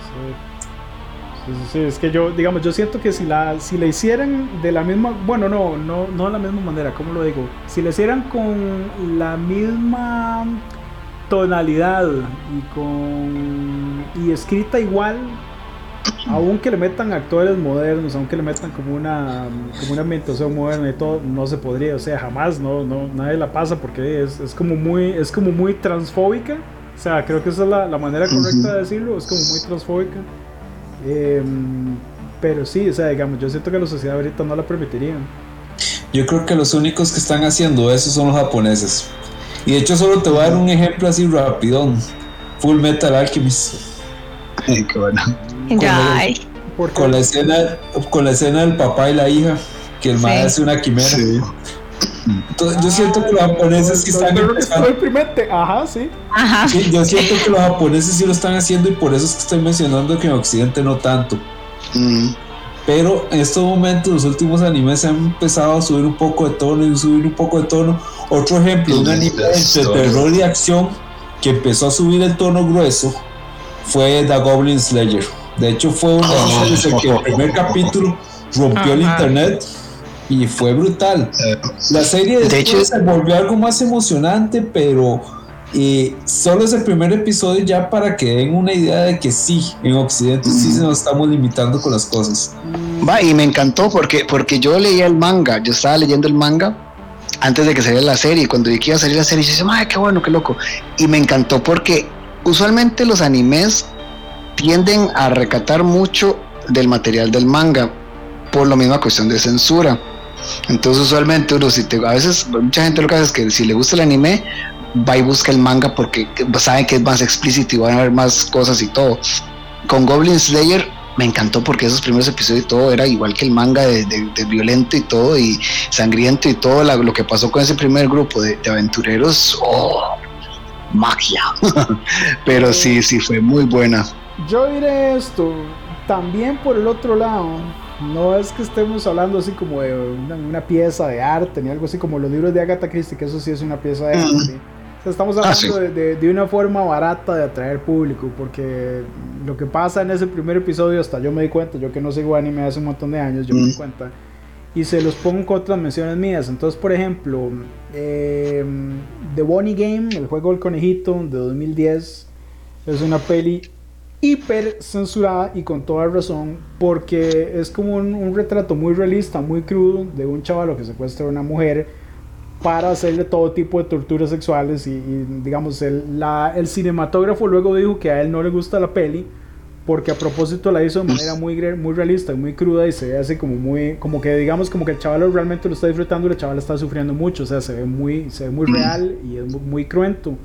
Sí, es que yo, digamos, yo siento que si la, si la hicieran de la misma, bueno, no, no, no de la misma manera, ¿cómo lo digo? Si la hicieran con la misma tonalidad y con y escrita igual, aunque le metan actores modernos, aunque le metan como una, como una ambientación moderna y todo, no se podría, o sea, jamás, no, no, nadie la pasa porque es, es como muy, es como muy transfóbica. O sea, creo que esa es la, la manera correcta de decirlo, es como muy transfóbica. Em, pero sí, o sea, digamos, yo siento que la sociedad ahorita no la permitiría. Yo creo que los únicos que están haciendo eso son los japoneses. Y de hecho solo te voy a dar un ejemplo así rapidón. Full Metal Alchemist. Ay, qué bueno. Porque Con la escena, con la escena del papá y la hija, que el Sí. mae hace una quimera. Sí. Entonces, yo siento que los japoneses están que es todo empezando. deprimente. Ajá, sí. Ajá. Sí, yo siento que los japoneses sí lo están haciendo y por eso es que estoy mencionando que en Occidente no tanto. Mm. Pero en estos momentos los últimos animes se han empezado a subir un poco de tono y subir un poco de tono. Otro ejemplo, un anime entre terror y acción que empezó a subir el tono grueso fue The Goblin Slayer. De hecho fue una de en que el primer capítulo rompió el internet y fue brutal. Eh, La serie De hecho- se volvió algo más emocionante, pero eh, solo es el primer episodio ya para que den una idea de que sí, en Occidente sí se nos estamos limitando con las cosas. Va, y me encantó porque, porque yo leía el manga, yo estaba leyendo el manga antes de que saliera la serie, y cuando vi que iba a salir la serie, yo decía, ay, qué bueno, qué loco. Y me encantó porque usualmente los animes tienden a recatar mucho del material del manga por la misma cuestión de censura. Entonces usualmente uno, si te, a veces mucha gente lo que hace es que si le gusta el anime, va y busca el manga porque sabe que es más explícito y van a haber más cosas y todo. Con Goblin Slayer me encantó porque esos primeros episodios y todo era igual que el manga de, de- de violento y todo y sangriento y todo la- lo que pasó con ese primer grupo de, de aventureros, oh, magia. Pero sí, sí fue muy buena. Yo diré esto, también por el otro lado, no es que estemos hablando así como de una, una pieza de arte, ni algo así como los libros de Agatha Christie, que eso sí es una pieza de arte. O sea, estamos Ah, hablando sí. de, de- de una forma barata de atraer público, porque lo que pasa en ese primer episodio, hasta yo me di cuenta, yo que no sigo anime hace un montón de años, yo me di Mm. cuenta, y se los pongo con otras menciones mías. Entonces, por ejemplo, eh, The Bonnie Game, el juego del conejito de 2010, es una peli hiper censurada y con toda razón porque es como un, un retrato muy realista, muy crudo de un chavalo que secuestra a una mujer para hacerle todo tipo de torturas sexuales y, y, digamos el, la- el cinematógrafo luego dijo que a él no le gusta la peli porque a propósito la hizo de manera muy, muy realista, muy cruda y se ve así como muy, como que digamos como que el chaval realmente lo está disfrutando y el chaval está sufriendo mucho, o sea, se ve muy, se ve muy real y es muy, cruento.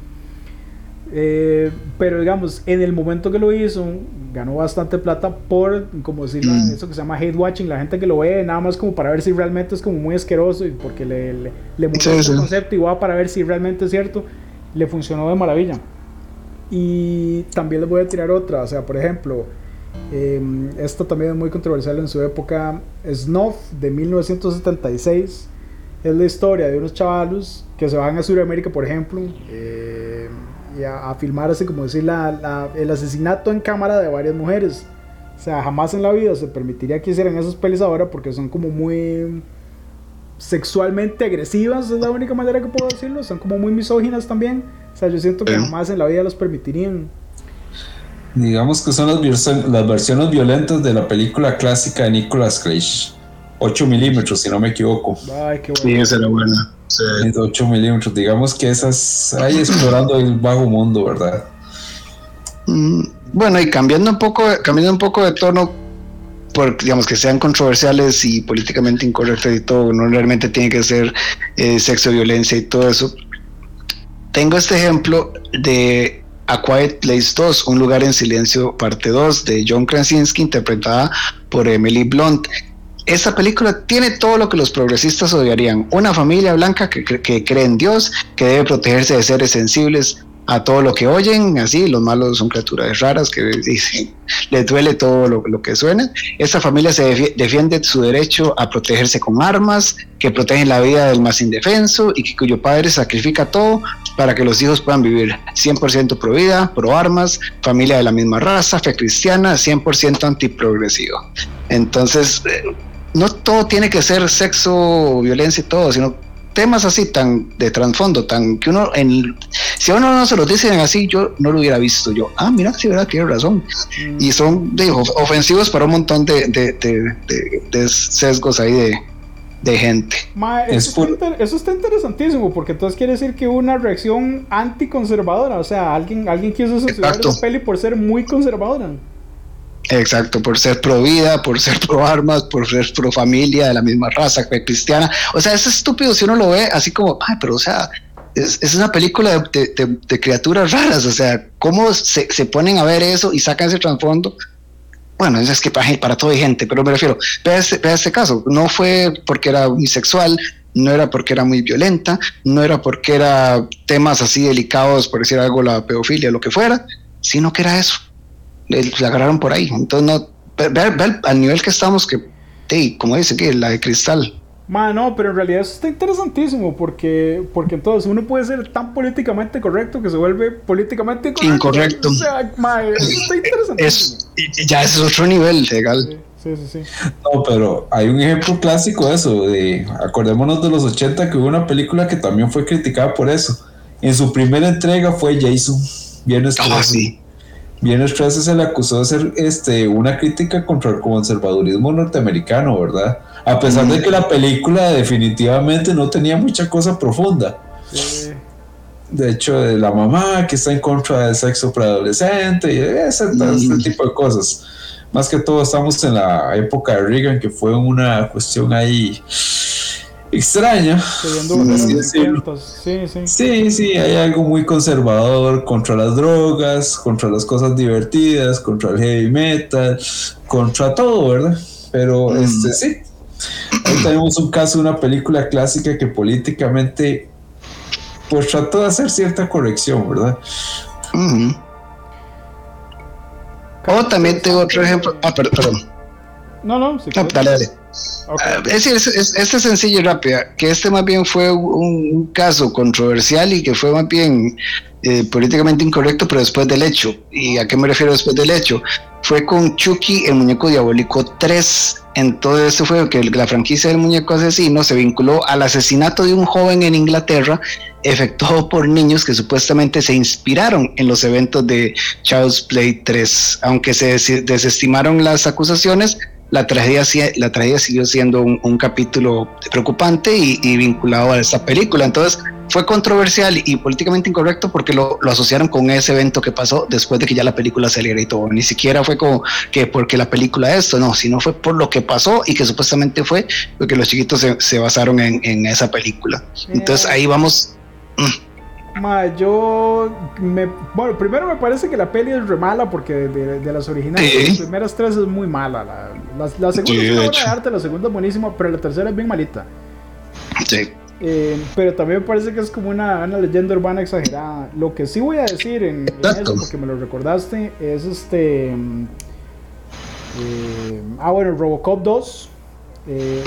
Eh, pero digamos, en el momento que lo hizo, ganó bastante plata por, como decir, eso que se llama hate watching, la gente que lo ve nada más como para ver si realmente es como muy asqueroso y porque le, le, le el concepto y va para ver si realmente es cierto, le funcionó de maravilla. Y también les voy a tirar otra, o sea, por ejemplo, eh, esto también es muy controversial en su época, Snuff de 1976, es la historia de unos chavalos que se van a Sudamérica, por ejemplo, eh, y a, filmar así como decir la, el asesinato en cámara de varias mujeres. O sea, jamás en la vida se permitiría que hicieran esos pelis ahora porque son como muy sexualmente agresivas, es la única manera que puedo decirlo. Son como muy misóginas también. O sea, yo siento que jamás en la vida los permitirían. Digamos que son las, las versiones violentas de la película clásica de Nicolas Cage. 8 milímetros, si no me equivoco. Ay, qué bueno. Sí, esa era buena. Sí. 8 milímetros, digamos que esas ahí explorando el bajo mundo, ¿verdad? Mm, bueno, y cambiando un poco, cambiando un poco de tono, por, digamos que sean controversiales y políticamente incorrectos y todo, no realmente tiene que ser eh, sexo, violencia y todo eso. Tengo este ejemplo de A Quiet Place 2, Un lugar en silencio, parte 2, de John Krasinski, interpretada por Emily Blunt. Esta película tiene todo lo que los progresistas odiarían. Una familia blanca que, que cree en Dios, que debe protegerse de seres sensibles, a todo lo que oyen, así, los malos son criaturas raras que dicen, les duele todo lo, que suena. Esta familia se defiende su derecho a protegerse con armas, que protegen la vida del más indefenso y que cuyo padre sacrifica todo para que los hijos puedan vivir 100% pro vida, pro armas, familia de la misma raza, fe cristiana, 100% antiprogresivo. Entonces, eh, no todo tiene que ser sexo, violencia y todo, sino temas así tan de trasfondo, tan que uno, en, si a uno no se lo dicen así, yo no lo hubiera visto. Yo, ah, mira, sí, verdad, tiene razón. Mm. Y son digo, ofensivos para un montón de, de, sesgos ahí de, de gente. eso, está interesantísimo, porque entonces quiere decir que una reacción anticonservadora, o sea, alguien, alguien quiso censurar la peli por ser muy conservadora. Exacto, por ser pro vida, por ser pro armas, por ser pro familia de la misma raza cristiana. O sea, es estúpido si uno lo ve así como, ay, pero o sea, es, una película de, criaturas raras. O sea, ¿cómo se, ponen a ver eso y sacan ese trasfondo? Bueno, es que para, para toda gente, pero me refiero, vea este, este caso, no fue porque era bisexual, no era porque era muy violenta, no era porque era temas así delicados, por decir algo, la pedofilia, lo que fuera, sino que era eso la agarraron por ahí. Entonces, no, ver, al nivel que estamos, que, como dice que la de cristal. no, pero en realidad eso está interesantísimo porque, porque entonces uno puede ser tan políticamente correcto que se vuelve políticamente incorrecto. O sea, eso está interesantísimo. ya ese es otro nivel legal. Sí, sí, sí, No, pero hay un ejemplo clásico de eso. De, acordémonos de los 80 que hubo una película que también fue criticada por eso. En su primera entrega fue Jason. Viernes ah, sí. Bien 13 se le acusó de hacer este, una crítica contra el conservadurismo norteamericano, ¿verdad? A pesar de que la película definitivamente no tenía mucha cosa profunda. De hecho, de la mamá que está en contra del sexo preadolescente y ese, ese tipo de cosas. Más que todo estamos en la época de Reagan, que fue una cuestión ahí extraña. Sí, sí. sí, sí, hay algo muy conservador contra las drogas, contra las cosas divertidas, contra el heavy metal, contra todo, ¿verdad? Pero mm. este sí. Ahí tenemos un caso, una película clásica que políticamente pues trató de hacer cierta corrección, ¿verdad? O también tengo otro ejemplo. Ah, perdón. No, no, sí. dale, dale. Ah, es decir, es, es, sencillo y rápida, que este más bien fue un, caso controversial y que fue más bien eh, políticamente incorrecto, pero después del hecho. ¿Y a qué me refiero después del hecho? Fue con Chucky, el muñeco diabólico 3. Entonces, eso fue que la franquicia del muñeco asesino se vinculó al asesinato de un joven en Inglaterra, efectuado por niños que supuestamente se inspiraron en los eventos de Child's Play 3. Aunque se desestimaron las acusaciones, la tragedia, la tragedia siguió siendo un, capítulo preocupante y, vinculado a esta película. Entonces fue controversial y políticamente incorrecto porque lo, asociaron con ese evento que pasó después de que ya la película saliera y todo. Ni siquiera fue como que porque la película esto, no, sino fue por lo que pasó y que supuestamente fue porque los chiquitos se, basaron en, esa película. Entonces ahí vamos. Mm, yo me, bueno, primero me parece que la peli es re mala porque de, las originales, las primeras tres es muy mala. La, la, segunda es una obra de arte, la segunda es buenísima, pero la tercera es bien malita. Sí. Eh, pero también me parece que es como una, una, leyenda urbana exagerada. Lo que sí voy a decir en, eso, porque me lo recordaste, es este. Mm, eh, ah, bueno, Robocop 2. Eh,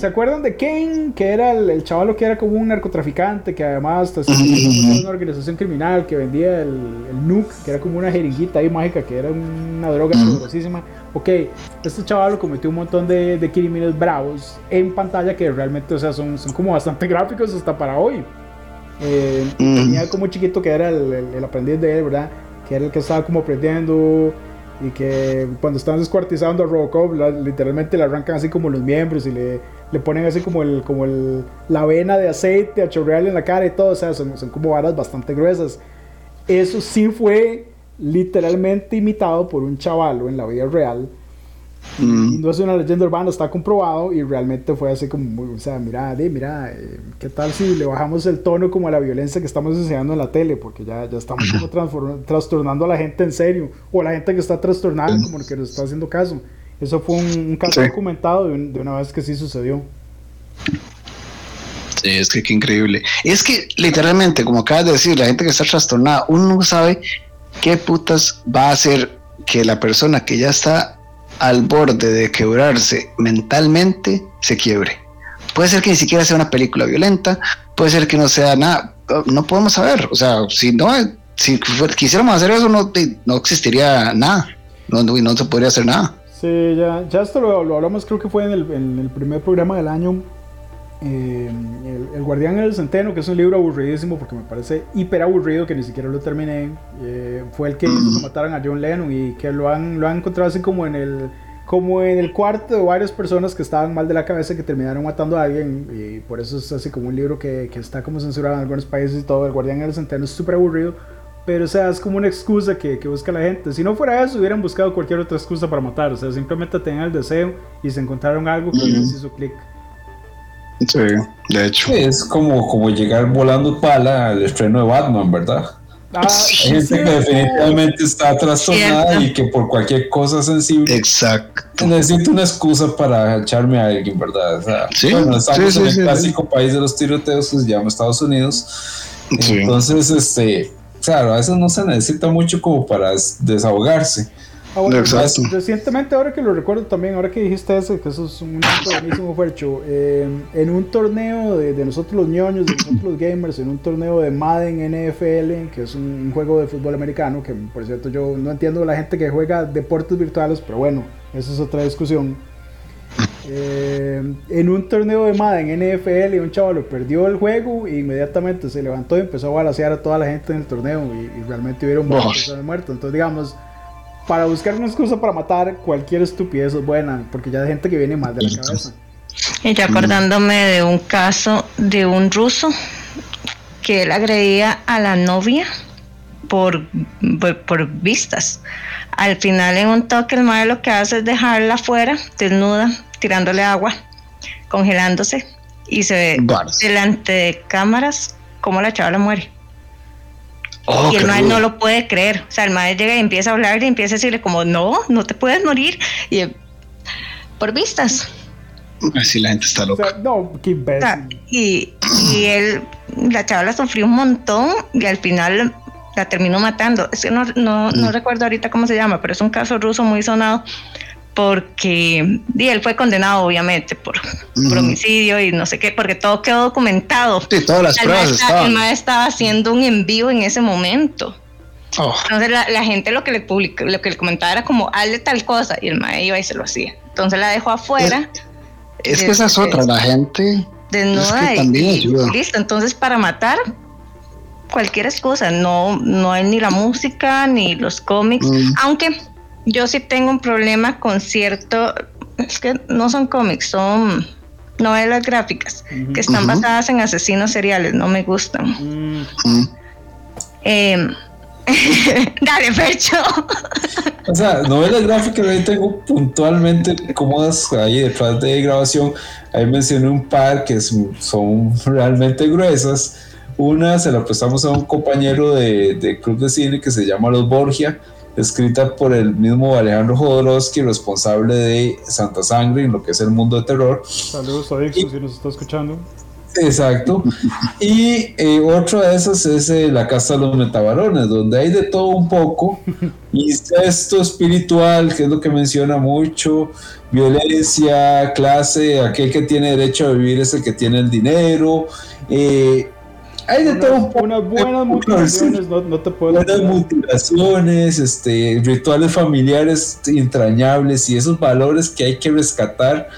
¿Se acuerdan de Kane? Que era el, el chaval que era como un narcotraficante, que además tenía una organización criminal que vendía el, el Nuke, que era como una jeringuita ahí mágica, que era una droga poderosísima. Ok, este chaval cometió un montón de, de crímenes bravos en pantalla que realmente, o sea, son, son como bastante gráficos hasta para hoy. Eh, tenía como chiquito que era el, el, aprendiz de él, ¿verdad? Que era el que estaba como aprendiendo y que cuando están descuartizando a Robocop, literalmente le arrancan así como los miembros y le, le ponen así como el como el, la vena de aceite a chorrearle en la cara y todo, o sea, son, son como varas bastante gruesas. Eso sí fue literalmente imitado por un chavalo en la vida real Mm. no es una leyenda urbana, está comprobado y realmente fue así como, o sea, mira, mira, eh, ¿qué tal si le bajamos el tono como a la violencia que estamos enseñando en la tele? Porque ya, ya estamos como trastornando a la gente en serio, o la gente que está trastornada como que nos está haciendo caso. Eso fue un, caso documentado de, una vez que sí sucedió. Sí, es que qué increíble. Es que literalmente, como acabas de decir, la gente que está trastornada, uno no sabe qué putas va a hacer que la persona que ya está al borde de quebrarse mentalmente, se quiebre. Puede ser que ni siquiera sea una película violenta, puede ser que no sea nada, no podemos saber. O sea, si no, si quisiéramos hacer eso, no, no existiría nada, no, no, se podría hacer nada. Sí, ya, ya esto lo, hablamos, creo que fue en el, en el primer programa del año. Eh, el, Guardián del Centeno, que es un libro aburridísimo porque me parece hiper aburrido que ni siquiera lo terminé. Eh, fue el que hizo que mataran a John Lennon y que lo han, lo han encontrado así como en el como en el cuarto de varias personas que estaban mal de la cabeza que terminaron matando a alguien y por eso es así como un libro que, que está como censurado en algunos países y todo. El Guardián del Centeno es súper aburrido. Pero, o sea, es como una excusa que, que, busca la gente. Si no fuera eso, hubieran buscado cualquier otra excusa para matar. O sea, simplemente tenían el deseo y se encontraron algo que les hizo clic. Sí, de hecho. es como, como llegar volando pala al estreno de Batman, ¿verdad? Ah, Hay gente que definitivamente está trastornada y que por cualquier cosa sensible Exacto. necesita una excusa para echarme a alguien, ¿verdad? O sea, bueno, estamos en el clásico país de los tiroteos que se llama Estados Unidos. Entonces, este, claro, a veces no se necesita mucho como para desahogarse. Ah, recientemente, ahora que lo recuerdo también, ahora que dijiste eso, que eso es un buenísimo Fercho, eh, en un torneo de, nosotros los ñoños, de nosotros los gamers, en un torneo de Madden NFL, que es un, juego de fútbol americano, que por cierto yo no entiendo la gente que juega deportes virtuales, pero bueno, eso es otra discusión. Eh, en un torneo de Madden NFL, un chaval perdió el juego e inmediatamente se levantó y empezó a balasear a toda la gente en el torneo y, realmente hubieron muchas personas muertas. Entonces, digamos, para buscar una excusa para matar cualquier estupidez es buena, porque ya hay gente que viene mal de la cabeza. Y yo acordándome de un caso de un ruso que él agredía a la novia por, por, vistas. Al final en un toque el madre lo que hace es dejarla afuera, desnuda, tirándole agua, congelándose y se ve delante de cámaras como la chavala muere. Oh, y el maestro no lo puede creer. O sea, el maestro llega y empieza a hablar y empieza a decirle como, no, no te puedes morir. Y por vistas. Así la gente está loca. no, qué y, y él, la chavala sufrió un montón y al final la terminó matando. Es que no, no, no mm. recuerdo ahorita cómo se llama, pero es un caso ruso muy sonado porque y él fue condenado obviamente por, homicidio y no sé qué, porque todo quedó documentado. Sí, todas las pruebas estaban. El maestro estaba haciendo un envío en ese momento. Oh. Entonces la, gente lo que le publicó, lo que le comentaba era como hazle tal cosa y el maestro iba y se lo hacía. Entonces la dejó afuera. Es, que esa es otra, la gente desnuda y, listo. Entonces para matar cualquier excusa, no, no hay ni la música ni los cómics, mm. aunque yo sí tengo un problema con cierto, es que no son cómics, son novelas gráficas que están basadas en asesinos seriales, no me gustan. Eh, dale, Fercho. O sea, novelas gráficas ahí tengo puntualmente cómodas ahí detrás de grabación. Ahí mencioné un par que son realmente gruesas. Una se la prestamos a un compañero de, de club de cine que se llama Los Borgia, escrita por el mismo Alejandro Jodorowsky, responsable de Santa Sangre en lo que es el mundo de terror. saludos a Dixon si nos está escuchando. Exacto. Y eh, otra de esas es eh, La Casa de los Metabarones, donde hay de todo un poco. Incesto espiritual, que es lo que menciona mucho. Violencia, clase, aquel que tiene derecho a vivir es el que tiene el dinero. eh, hay de todo un Unas, poco. unas buenas Sí. mutilaciones, no, no te puedo Buenas olvidar. mutilaciones, este, rituales familiares entrañables y esos valores que hay que rescatar.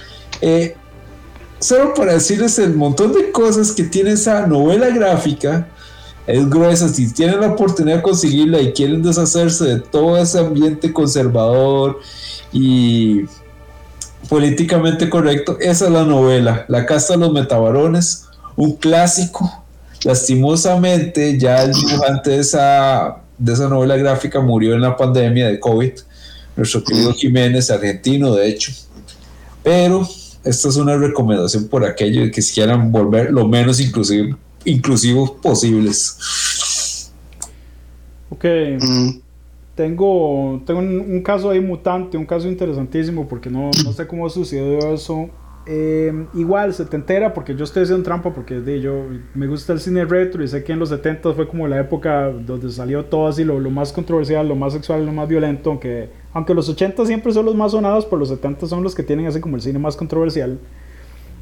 Eh, solo para decirles el montón de cosas que tiene esa novela gráfica, es gruesa. Si tienen la oportunidad de conseguirla y quieren deshacerse de todo ese ambiente conservador y políticamente correcto, esa es la novela, La Casta de los Metabarones, un clásico. Lastimosamente, ya el dibujante de esa, de esa novela gráfica murió en la pandemia de COVID, nuestro querido Jiménez, argentino de hecho. Pero esta es una recomendación por aquello de que si quieran volver lo menos inclusivo, inclusivos posibles. Ok, Mm. tengo, tengo un, un caso ahí mutante, un caso interesantísimo porque no, no sé cómo sucedió eso. Eh, igual, setentera, porque yo estoy haciendo trampa porque de, yo me gusta el cine retro y sé que en los 70 fue como la época donde salió todo así, lo, lo más controversial, lo más sexual, lo más violento, aunque, aunque los 80 siempre son los más sonados, pero los 70 son los que tienen así como el cine más controversial.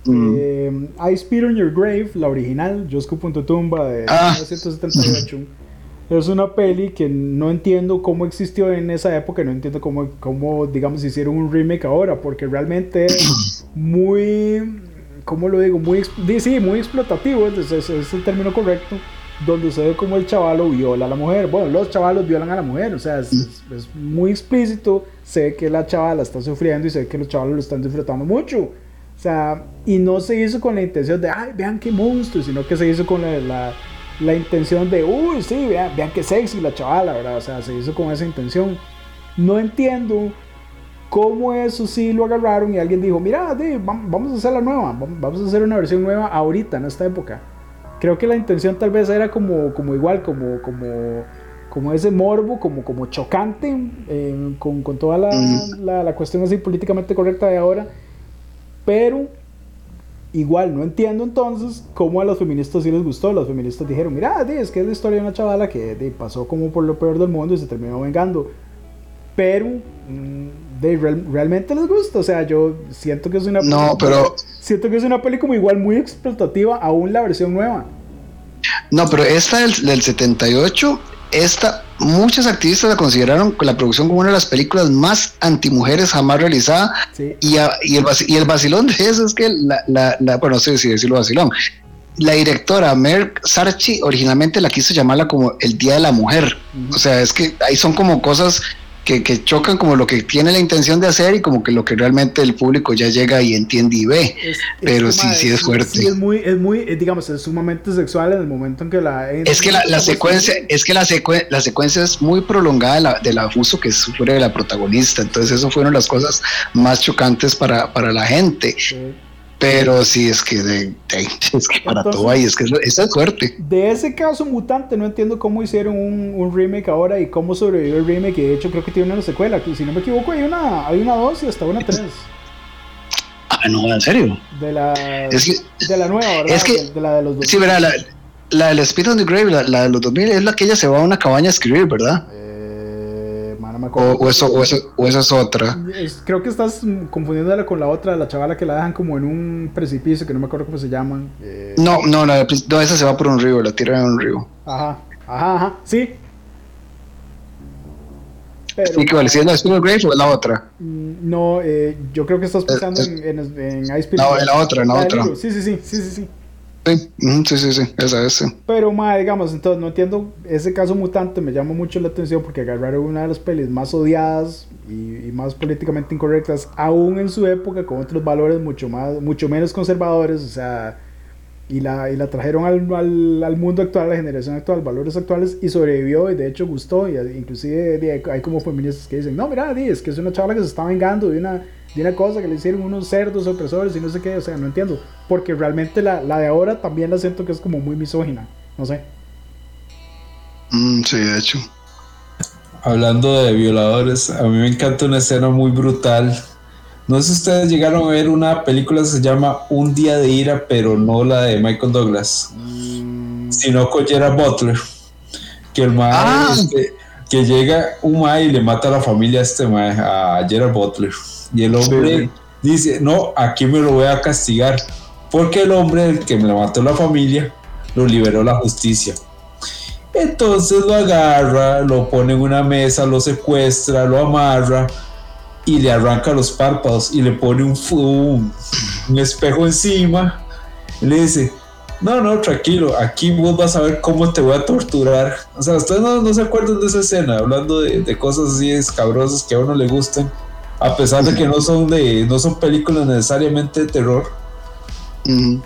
Mm. Eh, I Spit on Your Grave, la original, Yo escupo en tu tumba de Ah. 1978. Es una peli que no entiendo cómo existió en esa época, no entiendo cómo, cómo digamos, hicieron un remake ahora, porque realmente es muy, ¿cómo lo digo? Muy, sí, muy explotativo, es, es- el término correcto, donde se ve como el chavalo viola a la mujer. Bueno, los chavalos violan a la mujer, o sea, es, es- es muy explícito, se ve que la chavala está sufriendo y se ve que los chavalos lo están disfrutando mucho. O sea, y no se hizo con la intención de, ay, vean qué monstruo, sino que se hizo con la, la, la intención de, uy, sí, vean, vean qué sexy la chavala, ¿verdad? O sea, se hizo con esa intención. No entiendo cómo eso sí lo agarraron y alguien dijo, mira, vamos a hacer la nueva, vam- vamos a hacer una versión nueva ahorita, en esta época. Creo que la intención tal vez era como, como igual, como, como, como ese morbo, como, como chocante, eh, con, con toda la, la, la cuestión así políticamente correcta de ahora. Pero igual no entiendo entonces cómo a los feministas sí les gustó. Los feministas dijeron, mira, es que es la historia de una chavala que pasó como por lo peor del mundo y se terminó vengando. Pero mm, real- realmente les gusta. O sea, yo siento que es una No, pero- siento que es una peli como igual muy explotativa, aún la versión nueva. No, pero esta del, del 78, esta, muchos activistas la consideraron la producción como una de las películas más antimujeres jamás realizada. Sí. Y, a- y, el, y el vacilón de eso es que, la, la, la- bueno, no sé si decirlo vacilón, la directora Mer Sarchi originalmente la quiso llamarla como el Día de la Mujer. O sea, es que ahí son como cosas que, que chocan como lo que tiene la intención de hacer y como que lo que realmente el público ya llega y entiende y ve. Es- Pero sí, sí es fuerte. Sí, es muy, es muy, eh, digamos, es sumamente sexual en el momento en que la... Es que la, la secuencia, es que la, secue- la secuencia es muy prolongada de la- del abuso que sufre la protagonista. Entonces, eso fueron las cosas más chocantes para, para la gente. Sí. Pero sí, es que, de, de- es que para Entonces- todo hay, es que esa es suerte. De ese caso mutante, no entiendo cómo hicieron un, un remake ahora y cómo sobrevivió el remake. Y de hecho, creo que tiene una secuela. que Si no me equivoco, hay una, hay una 2 y hasta una 3. Ah, no, en serio. De la, Es que, de la nueva, ¿verdad? es que- de, de la de los dos. sí, verá, la, la del Speed on the Grave, la, la de los 2000, es la que ella se va a una cabaña a escribir, ¿verdad? Eh, me O, acuerdo. o eso, o, eso, o esa es otra. Es- creo que estás confundiéndola con la otra, la chavala que la dejan como en un precipicio, que no me acuerdo cómo se llaman. Eh, No, no, no, no, esa se va por un río, la tiran en un río. Ajá, ajá, ajá, sí. Pero, Sí, que vale, si es la the Grave o es la otra. mm, no, eh, yo creo que estás pensando es- en, en, en Ice Spirit. No, en la otra, en la del otra. Sí, sí, sí, sí, sí, sí. Sí, sí, sí, esa es. sí. Pero, ma, digamos, entonces no entiendo. Ese caso mutante me llama mucho la atención porque agarraron una de las pelis más odiadas y, más políticamente incorrectas, aún en su época, con otros valores mucho, más, mucho menos conservadores, o sea, y la, y la trajeron al, al, mundo actual, a la generación actual, valores actuales, y sobrevivió y de hecho gustó. Y inclusive di, hay como feministas que dicen: No, mira, es que es una chavala que se está vengando de una, de una cosa que le hicieron unos cerdos opresores y no sé qué, o sea, no entiendo. Porque realmente la, la de ahora también la siento que es como muy misógina, no sé. Mm, sí, de hecho. Hablando de violadores, a mí me encanta una escena muy brutal. No sé si ustedes llegaron a ver una película que se llama Un día de ira, pero no la de Michael Douglas, sino con Gerard Butler. Que el mae, Ah. este, que llega un mae y le mata a la familia a este mae, a Gerard Butler. Y el hombre dice, no, aquí me lo voy a castigar. Porque el hombre el que me mató la familia lo liberó la justicia. Entonces lo agarra, lo pone en una mesa, lo secuestra, lo amarra y le arranca los párpados y le pone un, un, un espejo encima. Y le dice, no, no, tranquilo, aquí vos vas a ver cómo te voy a torturar. O sea, ustedes no, no se acuerdan de esa escena, hablando de, de cosas así escabrosas que a uno le gustan, a pesar de que no son, de, no son películas necesariamente de terror. Mm,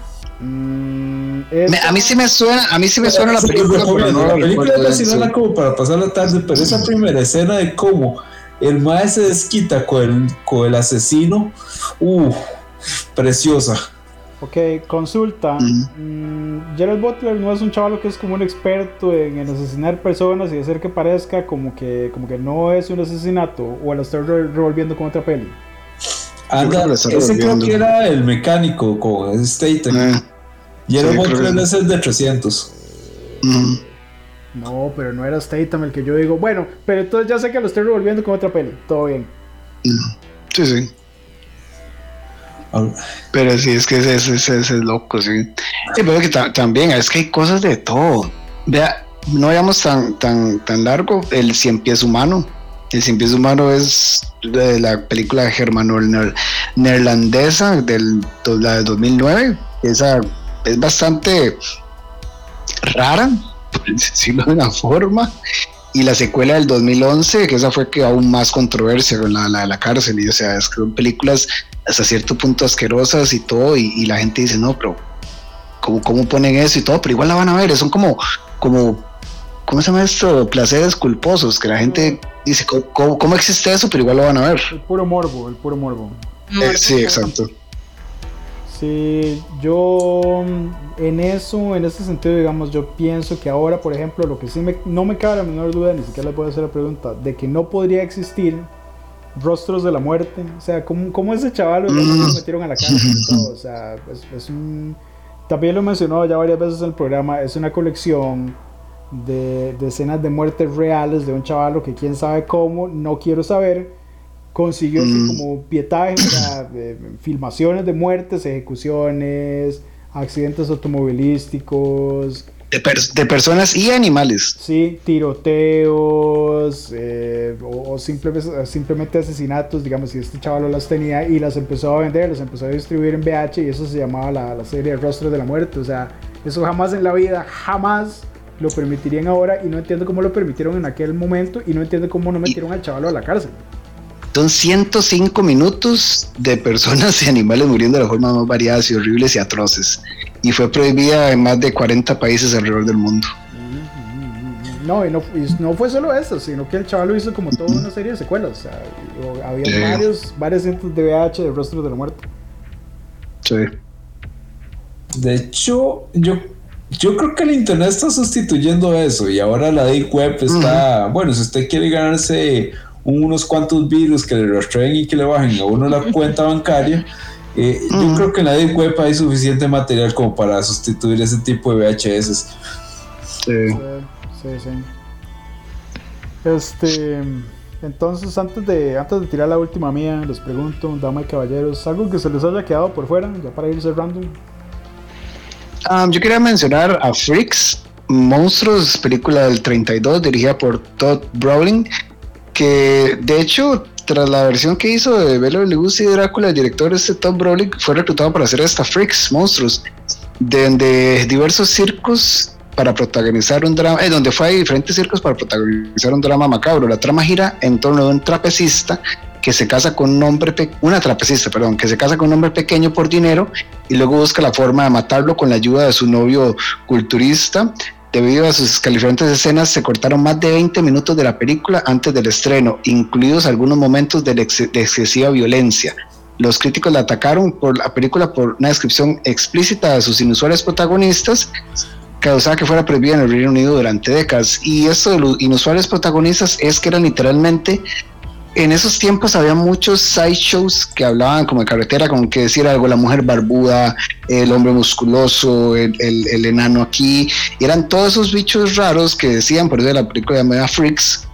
Me- a mí sí me suena, a mí sí me suena la película, pero recomiendo. no la la película es vacilona como para pasar la tarde, pero esa primera escena de cómo el mae se desquita con el, con el asesino, uh, preciosa. Ok, consulta. Mm, Gerald Butler no es un chaval que es como un experto en, en asesinar personas y hacer que parezca como que, como que no es un asesinato o lo estoy re- revolviendo con otra peli. Anda, creo que lo está ese creo que era el mecánico con Staten. Eh, sí, creo Butler que- es el de 300. ujú. No, pero no era Statham el que yo digo. Bueno, pero entonces ya sé que lo estoy revolviendo con otra peli. Todo bien. Sí, sí. Pero sí, es que ese, es loco, sí. Pero que ta- también, es que hay cosas de todo. Vea, no vayamos tan, tan, tan largo. El Cien Pies Humano. El Cien Pies Humano es de la película germano neerlandesa del, la del 2009. Esa es bastante rara, por decirlo de una forma. Y la secuela del 2011, que esa fue que aún más controversia con la, la, la cárcel. Y o sea, es son películas hasta cierto punto asquerosas y todo, y, y la gente dice, no, pero ¿cómo, ¿cómo ponen eso y todo? Pero igual la van a ver, son como, como, ¿cómo se llama esto? Placeres culposos, que la gente dice, ¿cómo, cómo, existe eso? Pero igual lo van a ver. El puro morbo, el puro morbo. Eh, sí, exacto. Sí, yo en eso, en ese sentido, digamos, yo pienso que ahora, por ejemplo, lo que sí me, no me cabe la menor duda, ni siquiera les voy a hacer la pregunta, de que no podría existir rostros de la muerte. O sea, ¿cómo, cómo ese chaval lo Mm. metieron a la cárcel y todo? O sea, es, es un... También lo he mencionado ya varias veces en el programa, es una colección de, de escenas de muertes reales de un chavalo que quién sabe cómo, no quiero saber, consiguió Mm. como pietaje, filmaciones de muertes, ejecuciones, accidentes automovilísticos, De, pers- de personas y animales. sí, tiroteos, eh, o, o simple- simplemente asesinatos, digamos, si este chaval las tenía y las empezó a vender, las empezó a distribuir en VH y eso se llamaba la, la serie Rostros de la Muerte, o sea, eso jamás en la vida, jamás lo permitirían ahora y no entiendo cómo lo permitieron en aquel momento y no entiendo cómo no metieron al chaval a la cárcel. Son 105 minutos de personas y animales muriendo de las formas más variadas y horribles y atroces. Y fue prohibida en más de 40 países alrededor del mundo. No, y no, y no fue solo eso, sino que el chaval lo hizo como toda una serie de secuelas. O sea, había Sí. varios, varios cientos de VH de Rostros de la Muerte. Sí. De hecho, yo, yo creo que el internet está sustituyendo eso y ahora la Deep Web está, bueno, si usted quiere ganarse unos cuantos virus que le rastreen y que le bajen a uno la cuenta bancaria, eh, yo Ujú. creo que en la Deep Web hay suficiente material como para sustituir ese tipo de VHS. Sí. Sí, sí. Este, entonces antes de, antes de tirar la última mía, les pregunto, damas y caballeros, algo que se les haya quedado por fuera, ya para ir cerrando. Um, yo quería mencionar a Freaks, Monstruos, película del 32, dirigida por Todd Browning, que de hecho, tras la versión que hizo de Bela Lugosi y Drácula, el director este Todd Browning fue reclutado para hacer esta Freaks, Monstruos. donde diversos circos para protagonizar un drama, eh, donde fue a diferentes circos para protagonizar un drama macabro. La trama gira en torno a un trapecista que se casa con un hombre, una trapecista, perdón, que se casa con un hombre pequeño por dinero y luego busca la forma de matarlo con la ayuda de su novio culturista. Debido a sus escalofriantes escenas, se cortaron más de 20 minutos de la película antes del estreno, incluidos algunos momentos de, excesiva violencia. Los críticos la atacaron por la película por una descripción explícita de sus inusuales protagonistas, causaba que fuera prohibida en el Reino Unido durante décadas. Y esto de los inusuales protagonistas es que eran literalmente en esos tiempos había muchos sideshows que hablaban como de carretera, como que decir algo, la mujer barbuda, el hombre musculoso, el, enano aquí, y eran todos esos bichos raros que decían, por eso de la película de Freaks,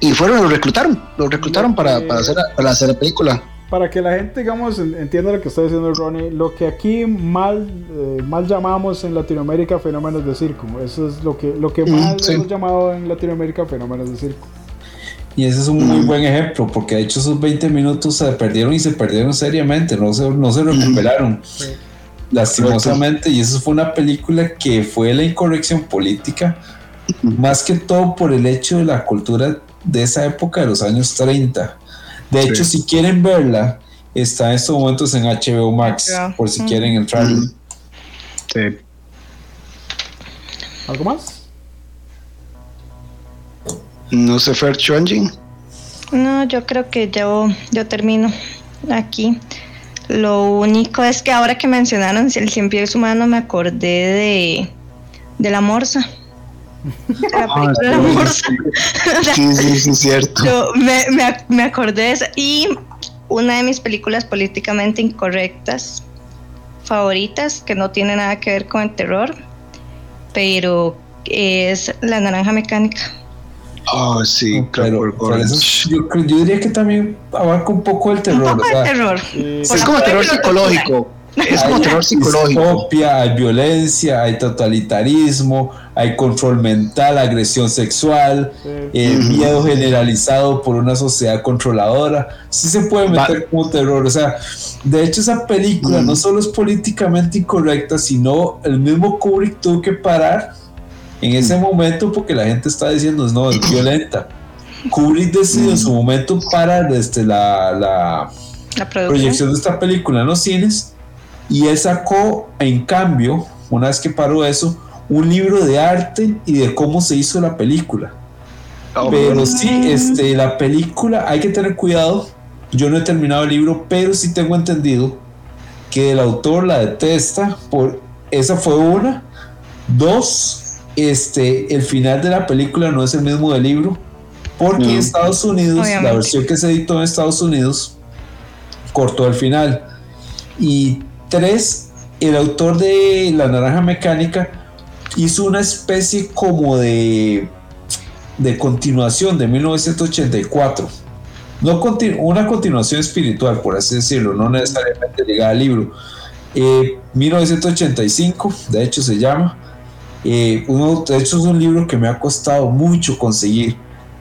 y fueron, lo reclutaron, lo reclutaron para, para, hacer, para hacer la película para que la gente, digamos, entienda lo que está diciendo Ronnie, lo que aquí mal, eh, mal llamamos en Latinoamérica fenómenos de circo. Eso es lo que, lo que mal hemos llamado en Latinoamérica fenómenos de circo. Y ese es un muy buen ejemplo, porque de hecho esos 20 minutos se perdieron y se perdieron seriamente, no se, no se recuperaron. Lastimosamente, y eso fue una película que fue la incorrección política, más que todo por el hecho de la cultura de esa época de los años 30 de hecho, si quieren verla, está en estos momentos en HBO Max, por si quieren entrar. Sí. ¿Algo más? No sé, Fer Changing. No, yo creo que yo, yo termino aquí. Lo único es que ahora que mencionaron el cien pies humano me acordé de, de la morsa. La ah, película de la morsa. Sí, sí, sí, cierto. Yo me, me, me acordé de eso. Y una de mis películas políticamente incorrectas favoritas, que no tiene nada que ver con el terror, pero es La Naranja Mecánica. Oh, sí, claro. yo, yo, diría que también abarca un poco el terror. Un poco el terror. Es como terror psicológico. Es como terror psicológico. hay violencia, hay totalitarismo, hay control mental, agresión sexual, eh, miedo generalizado por una sociedad controladora. Sí se puede meter como terror. O sea, de hecho, esa película no solo es políticamente incorrecta, sino el mismo Kubrick tuvo que parar en ese momento porque la gente está diciendo no, es violenta. Kubrick decidió en su momento parar desde la, la, la proyección de esta película en los cines y él sacó, en cambio, una vez que paró eso, un libro de arte y de cómo se hizo la película. Oh, pero sí, este, la película hay que tener cuidado. Yo no he terminado el libro, pero sí tengo entendido que el autor la detesta por esa fue una. Dos, este, el final de la película no es el mismo del libro, porque en Estados Unidos, la versión que se editó en Estados Unidos, cortó el final. Y tres, el autor de La Naranja Mecánica hizo una especie como de, de continuación de 1984. No una continuación espiritual, por así decirlo, no necesariamente ligada al libro. 1985, eh, de hecho se llama. Eh, uno, de hecho es un libro que me ha costado mucho conseguir.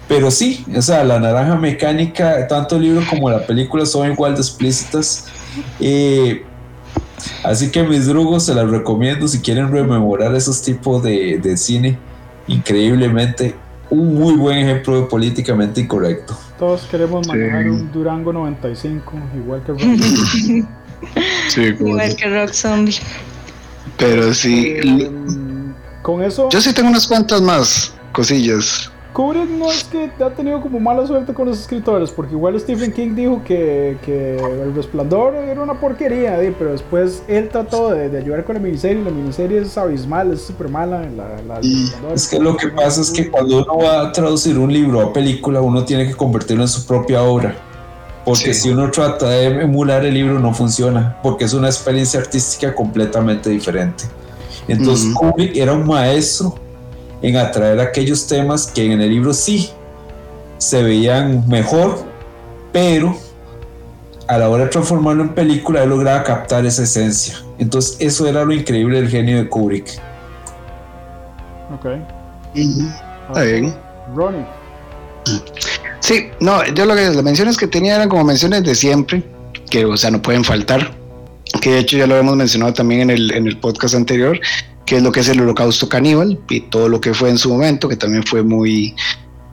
Pero sí, o sea, La Naranja Mecánica, tanto el libro como la película son igual de explícitas. Eh, Así que mis drugos se las recomiendo si quieren rememorar esos tipos de, de cine. Increíblemente, un muy buen ejemplo de políticamente incorrecto. Todos queremos manejar un Durango 95, igual que Rock sí, Igual que Rock Zombie. Pero sí. Con eso. Yo sí tengo unas cuantas más cosillas. Kubrick no es que ha tenido como mala suerte con los escritores, porque igual Stephen King dijo que, que El Resplandor era una porquería, pero después él trató de, ayudar con la miniserie, y la miniserie es abismal, es súper mala. La, es que lo que pasa es que cuando uno va a traducir un libro a película, uno tiene que convertirlo en su propia obra. Porque si uno trata de emular el libro no funciona, porque es una experiencia artística completamente diferente. Entonces Kubrick era un maestro en atraer aquellos temas que en el libro sí se veían mejor, pero a la hora de transformarlo en película él lograba captar esa esencia. Entonces eso era lo increíble del genio de Kubrick. Ok. Está bien. Ronnie. Sí, no, yo lo que las menciones que tenía eran como menciones de siempre, que o sea no pueden faltar. Que de hecho ya lo hemos mencionado también en el, en el podcast anterior, que es lo que es el holocausto caníbal y todo lo que fue en su momento, que también fue muy,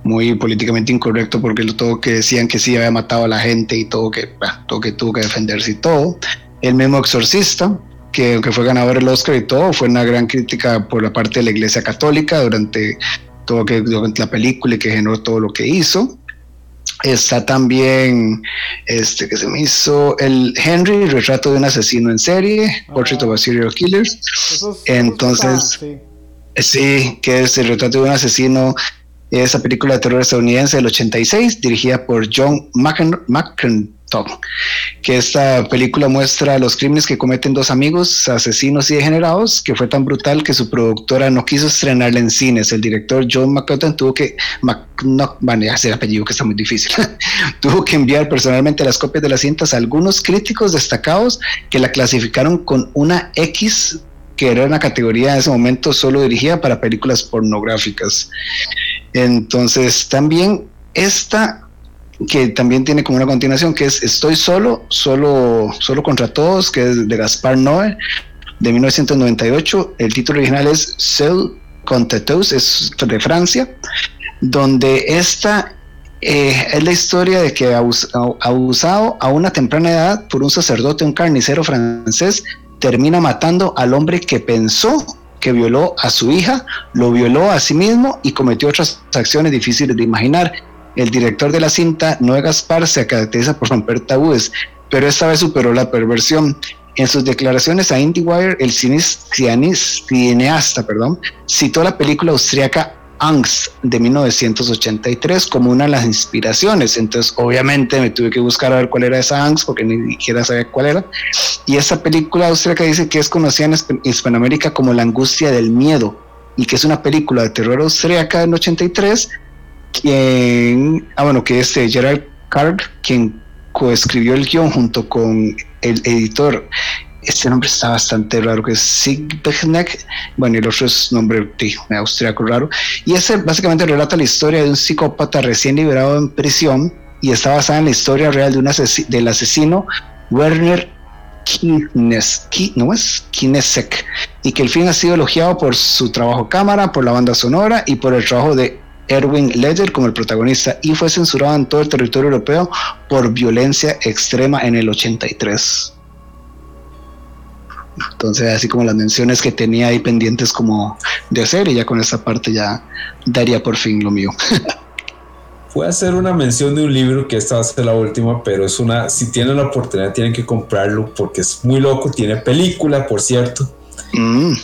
muy políticamente incorrecto porque todo que decían que sí había matado a la gente y todo que, todo que tuvo que defenderse y todo. El mismo exorcista, que aunque fue ganador del Oscar y todo, fue una gran crítica por la parte de la Iglesia Católica durante todo que durante la película y que generó todo lo que hizo. Está también este que se me hizo el Henry, retrato de un asesino en serie, ah. Portrait of a Serial Killer. Entonces, sí, que es el retrato de un asesino esa película de terror estadounidense del 86, dirigida por John Que esta película muestra los crímenes que cometen dos amigos, asesinos y degenerados, que fue tan brutal que su productora no quiso estrenarla en cines. El director John McCutcheon tuvo que, no, van a hacer apellido que está muy difícil, tuvo que enviar personalmente las copias de las cintas a algunos críticos destacados que la clasificaron con una X que era una categoría en ese momento solo dirigida para películas pornográficas. Entonces, también esta que también tiene como una continuación que es Estoy solo, solo, solo contra todos, que es de Gaspar Noé, de 1998. El título original es Seul contre tous, es de Francia, donde esta eh, es la historia de que abusado a una temprana edad por un sacerdote, un carnicero francés, termina matando al hombre que pensó que violó a su hija, lo violó a sí mismo y cometió otras acciones difíciles de imaginar. El director de la cinta, Noé Gaspar, se caracteriza por romper tabúes, pero esta vez superó la perversión. En sus declaraciones a IndieWire, el cineasta perdón, citó la película austriaca Angst de 1983 como una de las inspiraciones. Entonces, obviamente, me tuve que buscar a ver cuál era esa Angst porque ni siquiera sabía cuál era. Y esa película austríaca dice que es conocida en Hispanoamérica como La angustia del miedo y que es una película de terror austríaca del 83 quien, ah, bueno, que es eh, Gerard Karg, quien coescribió el guion junto con el editor. Este nombre está bastante raro, que es Sigbechneck, bueno, el otro es nombre de austriaco raro. Y ese básicamente relata la historia de un psicópata recién liberado en prisión y está basada en la historia real de un del asesino Werner Kines. Kinesek, y que el fin ha sido elogiado por su trabajo cámara, por la banda sonora y por el trabajo de Erwin Ledger como el protagonista y fue censurado en todo el territorio europeo por violencia extrema en el 83. Entonces, así como las menciones que tenía ahí pendientes como de hacer, y ya con esta parte ya daría por fin lo mío. Voy a hacer una mención de un libro que esta va a ser la última, pero es una, si tienen la oportunidad tienen que comprarlo porque es muy loco, tiene película, por cierto. Mm.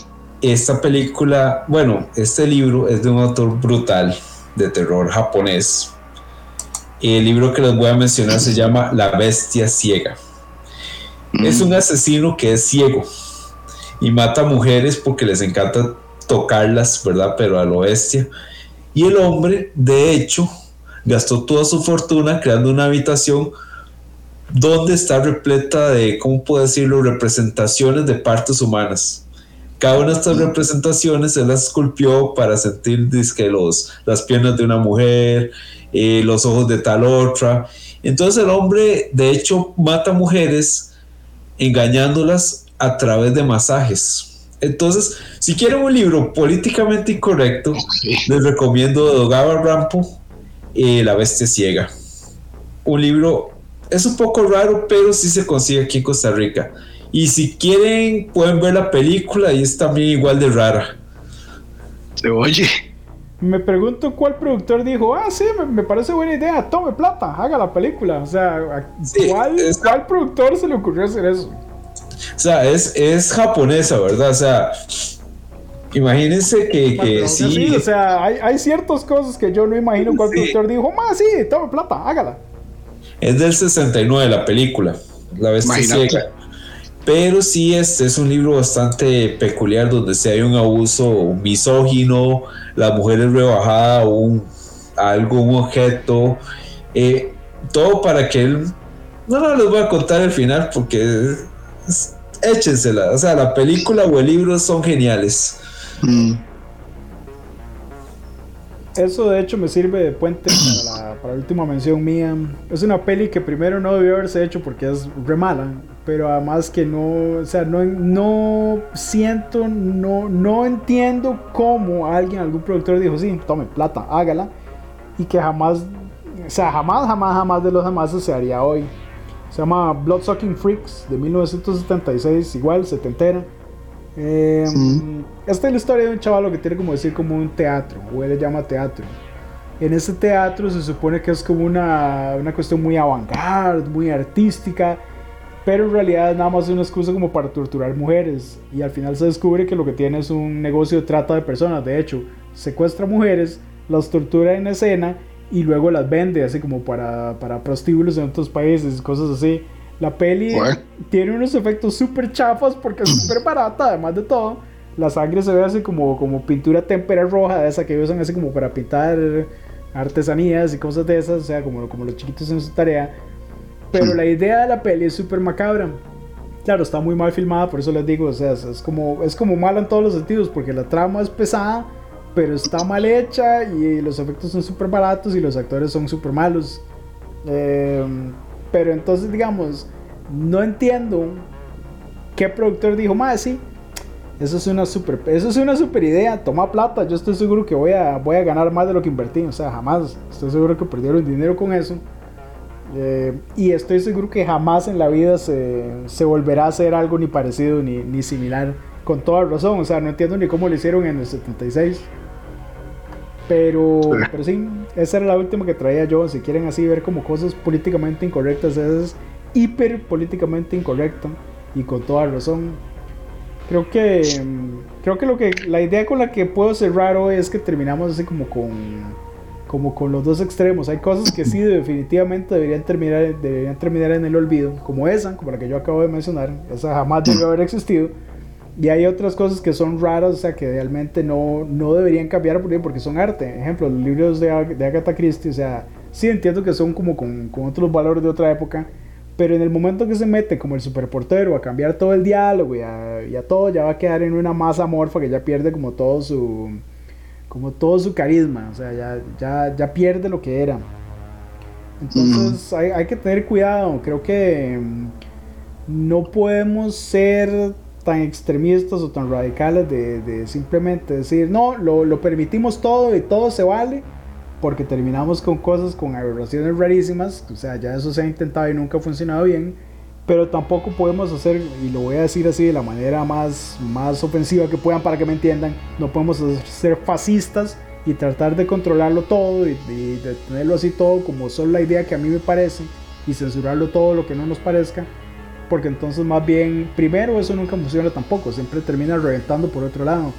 Esta película, bueno, este libro es de un autor brutal, de terror japonés. El libro que les voy a mencionar se llama La Bestia Ciega. Es un asesino que es ciego y mata mujeres porque les encanta tocarlas, ¿verdad? Pero a lo bestia. Y el hombre, de hecho, gastó toda su fortuna creando una habitación donde está repleta de, ¿cómo puedo decirlo?, representaciones de partes humanas cada una de estas representaciones se las esculpió para sentir que los, las piernas de una mujer, eh, los ojos de tal otra. Entonces el hombre de hecho mata mujeres engañándolas a través de masajes. Entonces, si quieren un libro políticamente incorrecto, les recomiendo de Dogaba Rampo, eh, La Bestia Ciega. Un libro, es un poco raro, pero sí se consigue aquí en Costa Rica. Y si quieren, pueden ver la película y es también igual de rara. Se oye. Me pregunto cuál productor dijo, ah, sí, me, parece buena idea, tome plata, haga la película. O sea, ¿cuál, ¿cuál, productor se le ocurrió hacer eso? O sea, es, es japonesa, ¿verdad? O sea, imagínense que, que sí. O sea, hay, hay, ciertas cosas que yo no imagino cuál productor dijo, ah, sí, tome plata, hágala. Es del 69 la película, La Bestia Ciega. Pero sí, este es un libro bastante peculiar donde si hay un abuso misógino, la mujer es rebajada un, a algún objeto, eh, todo para que él... No, no les voy a contar el final porque échensela. O sea, la película o el libro son geniales. Mm. Eso de hecho me sirve de puente para la, para la última mención mía. Es una peli que primero no debió haberse hecho porque es re mala pero además que no, o sea, no, no siento, no, no entiendo cómo alguien, algún productor dijo, sí, tome plata, hágala, y que jamás, o sea, jamás, jamás, jamás de los jamás se haría hoy. Se llama Bloodsucking Freaks de 1976, igual, setentera. Eh, Esta es la historia de un chaval que tiene como decir como un teatro, o él le llama teatro. En ese teatro se supone que es como una, una cuestión muy avant-garde, muy artística, pero en realidad es nada más una excusa como para torturar mujeres. Y al final se descubre que lo que tiene es un negocio de trata de personas. De hecho, secuestra mujeres, las tortura en escena y luego las vende, así como para, para prostíbulos en otros países, cosas así. La peli tiene unos efectos súper chafas porque es súper barata, además de todo. La sangre se ve así como, como pintura tempera roja, de esa que usan así como para pintar artesanías y cosas de esas, o sea, como, como los chiquitos en su tarea. Pero la idea de la peli es súper macabra. Claro, está muy mal filmada, por eso les digo, o sea, es como, es como mala en todos los sentidos, porque la trama es pesada, pero está mal hecha y los efectos son súper baratos y los actores son súper malos. Em, pero entonces, digamos, no entiendo qué productor dijo, más sí, eso es una super, eso es una super idea, toma plata, yo estoy seguro que voy a, voy a ganar más de lo que invertí, o sea, jamás, estoy seguro que perdieron dinero con eso. Eh, y estoy seguro que jamás en la vida se, se, volverá a hacer algo ni parecido ni, ni similar, con toda razón, o sea, no entiendo ni cómo lo hicieron en el 76. Pero, pero sí, esa era la última que traía yo. Si quieren así ver como cosas políticamente incorrectas, es hiper políticamente incorrecto y con toda razón. Creo que creo que lo que la idea con la que puedo cerrar hoy es que terminamos así como con como con los dos extremos. Hay cosas que sí definitivamente deberían terminar deberían terminar en el olvido, como esa, como la que yo acabo de mencionar. Esa jamás debió haber existido. Y hay otras cosas que son raras, o sea, que realmente no, no deberían cambiar porque son arte. Ejemplo, los libros de, de Agatha Christie, o sea, sí entiendo que son como con, con, otros valores de otra época, pero en el momento que se mete como el superportero a cambiar todo el diálogo y a, y a, todo, ya va a quedar en una masa amorfa que ya pierde como todo su, como todo su carisma, o sea, ya, ya, ya pierde lo que era. Entonces hay, hay que tener cuidado, creo que mm, no podemos ser tan extremistas o tan radicales de, de simplemente decir, no, lo, lo, permitimos todo y todo se vale, porque terminamos con cosas, con aberraciones rarísimas, o sea, ya eso se ha intentado y nunca ha funcionado bien, pero tampoco podemos hacer, y lo voy a decir así de la manera más, más ofensiva que puedan para que me entiendan, no podemos ser fascistas y tratar de controlarlo todo y, y de tenerlo así todo como solo la idea que a mí me parece y censurarlo todo lo que no nos parezca porque entonces más bien, primero, eso nunca funciona tampoco, siempre termina reventando por otro lado.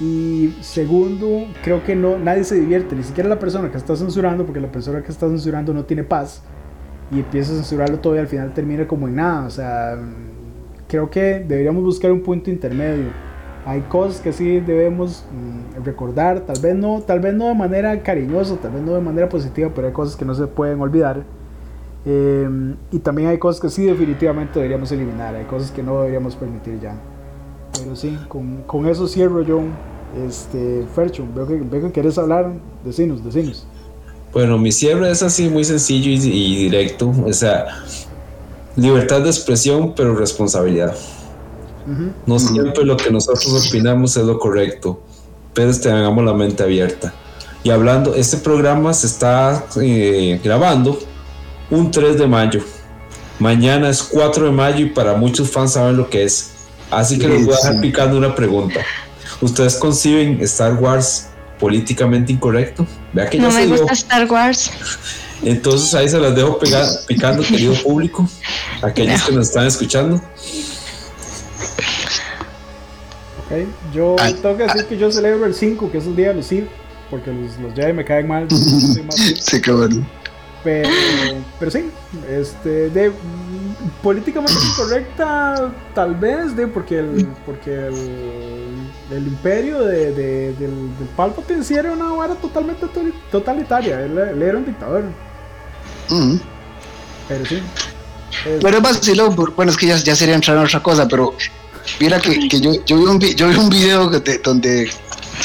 Y segundo, creo que no, nadie se divierte, ni siquiera la persona que está censurando, porque la persona que está censurando no tiene paz y empieza a censurarlo todo y al final termina como en nada. O sea, creo que deberíamos buscar un punto intermedio. Hay cosas que sí debemos mm, recordar, tal vez no, tal vez no de manera cariñosa, tal vez no de manera positiva, pero hay cosas que no se pueden olvidar eh, y también hay cosas que sí definitivamente deberíamos eliminar, hay cosas que no deberíamos permitir ya. Pero sí, con, con eso cierro yo. Este, Fercho, veo que, veo que quieres hablar, decinos, decinos. Bueno, mi cierre es así muy sencillo y, y directo, o sea, libertad de expresión, pero responsabilidad. Uh -huh. No siempre lo que nosotros opinamos es lo correcto, pero tengamos la mente abierta. Y hablando, este programa se está eh, grabando un 3 de mayo. Mañana es 4 de mayo y para muchos fans saben lo que es. Así que les voy a dejar picando una pregunta. ¿Ustedes conciben Star Wars políticamente incorrecto? Vea que no me gusta Star Wars. Entonces ahí se las dejo picando, querido público, aquellos no. que nos están escuchando. Okay. Yo Ay. tengo que decir que yo celebro el 5, que es el día de los Sith, porque los, los Jedi me caen mal. sí, cabrón. Pero, pero sí, este, de, políticamente incorrecta tal vez, de, porque el, porque el, el imperio de, de, del, del Palpatine sí era una vara totalmente totalitaria, él, él era un dictador. Mm. Pero sí. Es, pero es vacilón, bueno, es que ya, ya sería entrar en otra cosa, pero mira que, que yo, yo, vi un, yo vi un video de, donde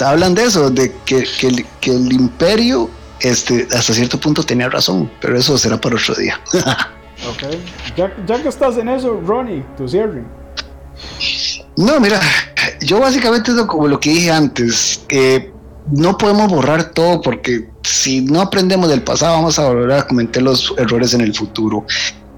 hablan de eso, de que, que, el, que el imperio este, hasta cierto punto tenía razón, pero eso será para otro día. Ok. Ya, ya que estás en eso, Ronnie, tu cierre. No, mira, yo básicamente como lo que dije antes. Eh, no podemos borrar todo porque si no aprendemos del pasado vamos a volver a cometer los errores en el futuro.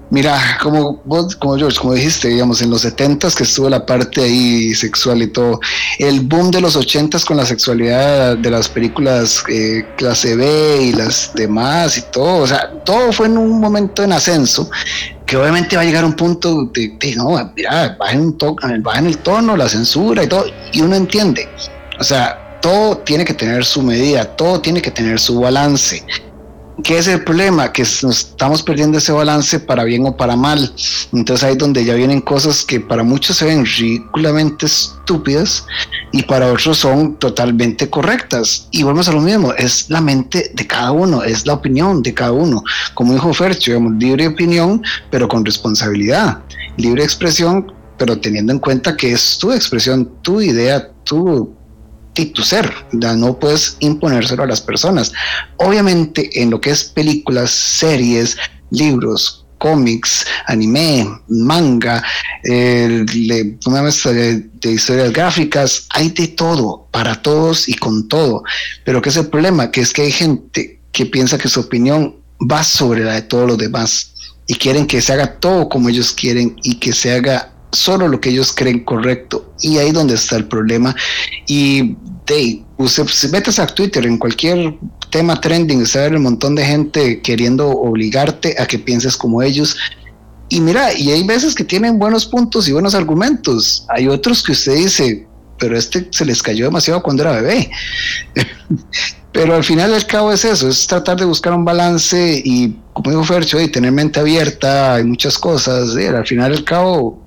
Mira, como vos, como George, como dijiste, digamos, en los 70 que estuvo la parte ahí sexual y todo, el boom de los 80 con la sexualidad de las películas eh, clase B y las demás y todo, o sea, todo fue en un momento en ascenso, que obviamente va a llegar a un punto de, no, mira, bajen, bajen el tono, la censura y todo, y uno entiende, o sea, todo tiene que tener su medida, todo tiene que tener su balance. ¿Qué es el problema? Que estamos perdiendo ese balance para bien o para mal. Entonces ahí es donde ya vienen cosas que para muchos se ven ridículamente estúpidas y para otros son totalmente correctas. Y volvemos a lo mismo, es la mente de cada uno, es la opinión de cada uno. Como dijo Fercho, digamos, libre opinión, pero con responsabilidad. Libre expresión, pero teniendo en cuenta que es tu expresión, tu idea, tu y tu ser, no puedes imponérselo a las personas. Obviamente en lo que es películas, series, libros, cómics, anime, manga, eh, de, de historias gráficas, hay de todo, para todos y con todo. Pero ¿qué es el problema? Que es que hay gente que piensa que su opinión va sobre la de todos los demás y quieren que se haga todo como ellos quieren y que se haga solo lo que ellos creen correcto. Y ahí donde está el problema. Y de, usted se metes a Twitter en cualquier tema trending, usted ve un montón de gente queriendo obligarte a que pienses como ellos. Y mira, y hay veces que tienen buenos puntos y buenos argumentos. Hay otros que usted dice, pero este se les cayó demasiado cuando era bebé. pero al final del cabo es eso, es tratar de buscar un balance y, como dijo Fercho, y tener mente abierta, hay muchas cosas. al final del cabo,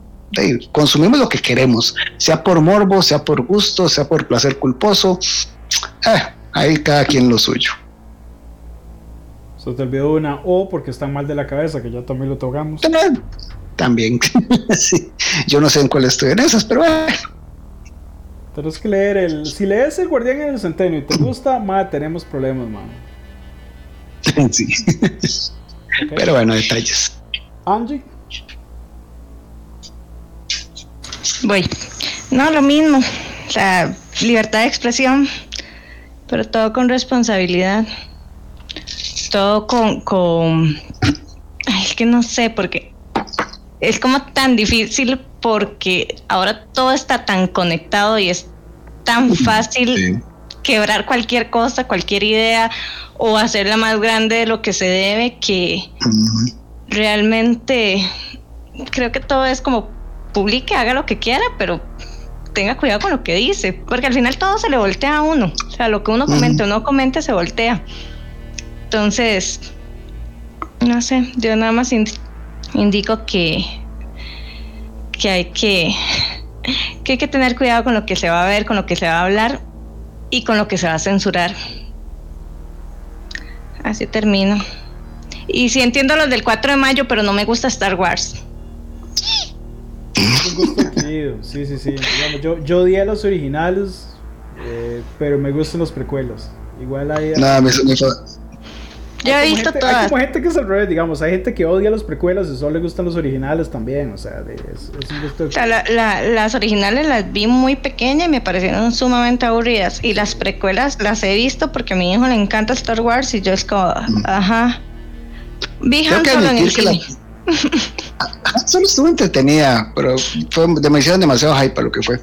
consumimos lo que queremos, sea por morbo, sea por gusto, sea por placer culposo. Eh, ahí cada quien lo suyo. Se te olvidó una O porque están mal de la cabeza, que ya también lo tocamos. También. Yo no sé en cuál estoy en esas, pero bueno. Tienes que leer el. Si lees el Guardián en el Centenio y te gusta, ma, tenemos problemas, man. sí. Pero bueno, detalles. Angie. Voy. No, lo mismo. O sea, libertad de expresión, pero todo con responsabilidad. Todo con, con... Ay, es que no sé, porque es como tan difícil porque ahora todo está tan conectado y es tan fácil quebrar cualquier cosa, cualquier idea o hacerla más grande de lo que se debe que realmente creo que todo es como publique, haga lo que quiera, pero tenga cuidado con lo que dice, porque al final todo se le voltea a uno. O sea, lo que uno comente o no comente se voltea. Entonces, no sé, yo nada más indico que, que hay que, que hay que tener cuidado con lo que se va a ver, con lo que se va a hablar y con lo que se va a censurar. Así termino. Y sí entiendo los del 4 de mayo, pero no me gusta Star Wars. Un gusto adquirido, sí, sí, sí. yo, yo odié los originales, eh, pero me gustan los precuelos. Igual hay. Nada, me, me, ya he visto todas. Hay como gente que es al revés, digamos. Hay gente que odia los precuelos y solo le gustan los originales también. O sea, es, un gusto. O sea, las originales las vi muy pequeñas y me parecieron sumamente aburridas. Y las precuelas las he visto porque a mi hijo le encanta Star Wars y yo es como, mm. ajá. Vi Han Solo en el cine. Solo estuvo entretenida, pero fue demasiado, demasiado hype para lo que fue.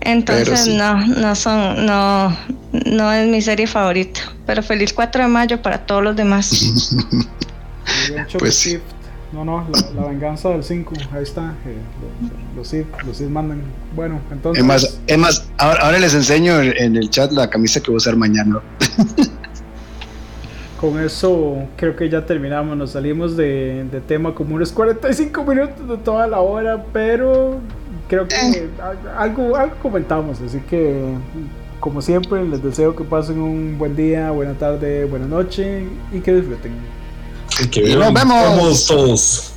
Entonces no, no son, no, no es mi serie favorita. Pero feliz 4 de mayo para todos los demás. pues sí. No, no, la, venganza del 5, ahí está. Eh, los Sith, los Sith mandan. Bueno, entonces. Es más, es más ahora, les enseño en el chat la camisa que voy a usar mañana. con eso creo que ya terminamos. Nos salimos de, de tema como unos 45 minutos de toda la hora, pero creo que eh. algo, algo comentamos. Así que, como siempre, les deseo que pasen un buen día, buena tarde, buena noche y que disfruten. Que nos vemos. todos.